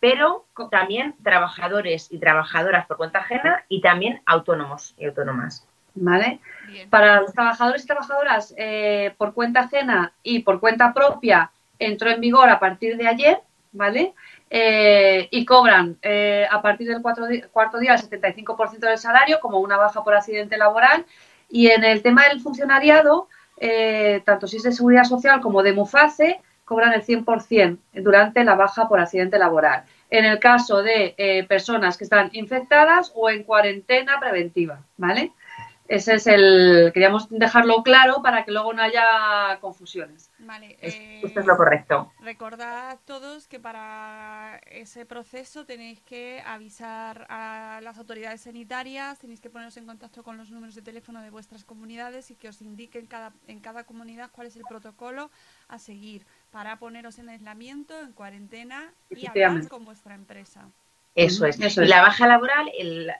S3: pero también trabajadores y trabajadoras por cuenta ajena y también autónomos y autónomas.
S5: ¿Vale?
S4: Bien.
S5: Para los trabajadores y trabajadoras eh, por cuenta ajena y por cuenta propia entró en vigor a partir de ayer, ¿vale? Eh, y cobran eh, a partir del cuatro cuarto día el 75% del salario como una baja por accidente laboral. Y en el tema del funcionariado, tanto si es de seguridad social como de MUFACE, cobran el 100% durante la baja por accidente laboral. En el caso de eh, personas que están infectadas o en cuarentena preventiva, ¿vale? Ese es el. Queríamos dejarlo claro para que luego no haya confusiones.
S4: Vale.
S3: Es-
S4: eh,
S3: Esto es lo correcto.
S4: Recordad todos que para ese proceso tenéis que avisar a las autoridades sanitarias, tenéis que poneros en contacto con los números de teléfono de vuestras comunidades y que os indiquen cada, en cada comunidad cuál es el protocolo a seguir para poneros en aislamiento, en cuarentena y hablar con vuestra empresa.
S3: Eso es.
S5: Eso es.
S3: la baja laboral el-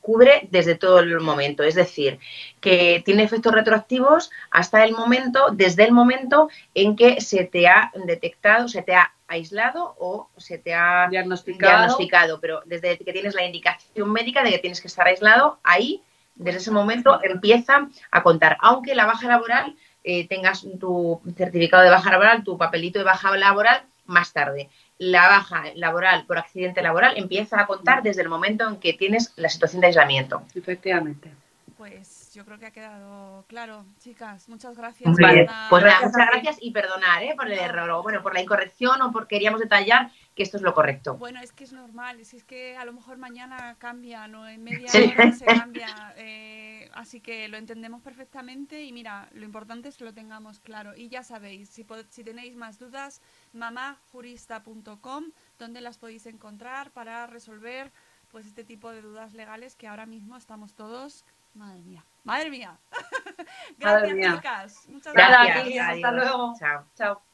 S3: cubre desde todo el momento, es decir, que tiene efectos retroactivos hasta el momento, desde el momento en que se te ha detectado, se te ha aislado o se te ha
S5: Diagnosticado.
S3: diagnosticado, pero desde que tienes la indicación médica de que tienes que estar aislado, ahí, desde ese momento, empieza a contar. Aunque la baja laboral, eh, tengas tu certificado de baja laboral, tu papelito de baja laboral más tarde. La baja laboral por accidente laboral empieza a contar desde el momento en que tienes la situación de aislamiento.
S5: Efectivamente.
S4: Pues yo creo que ha quedado claro, chicas. Muchas gracias.
S3: Muy bien.
S4: Nada-
S3: Pues nada, muchas gracias y perdonar ¿eh? por el error, o bueno, por la incorrección o por queríamos detallar que esto es lo correcto.
S4: Bueno, es que es normal, es, es que a lo mejor mañana cambia, no en media
S3: Sí.
S4: hora se cambia, eh, así que lo entendemos perfectamente y mira, lo importante es que lo tengamos claro. Y ya sabéis, si, si tenéis más dudas, mamajurista.com, donde las podéis encontrar para resolver pues este tipo de dudas legales que ahora mismo estamos todos, madre mía, madre mía. Gracias
S5: Madre mía.
S4: chicas, muchas gracias.
S5: aquí, hasta luego.
S3: Chao.
S5: Chao.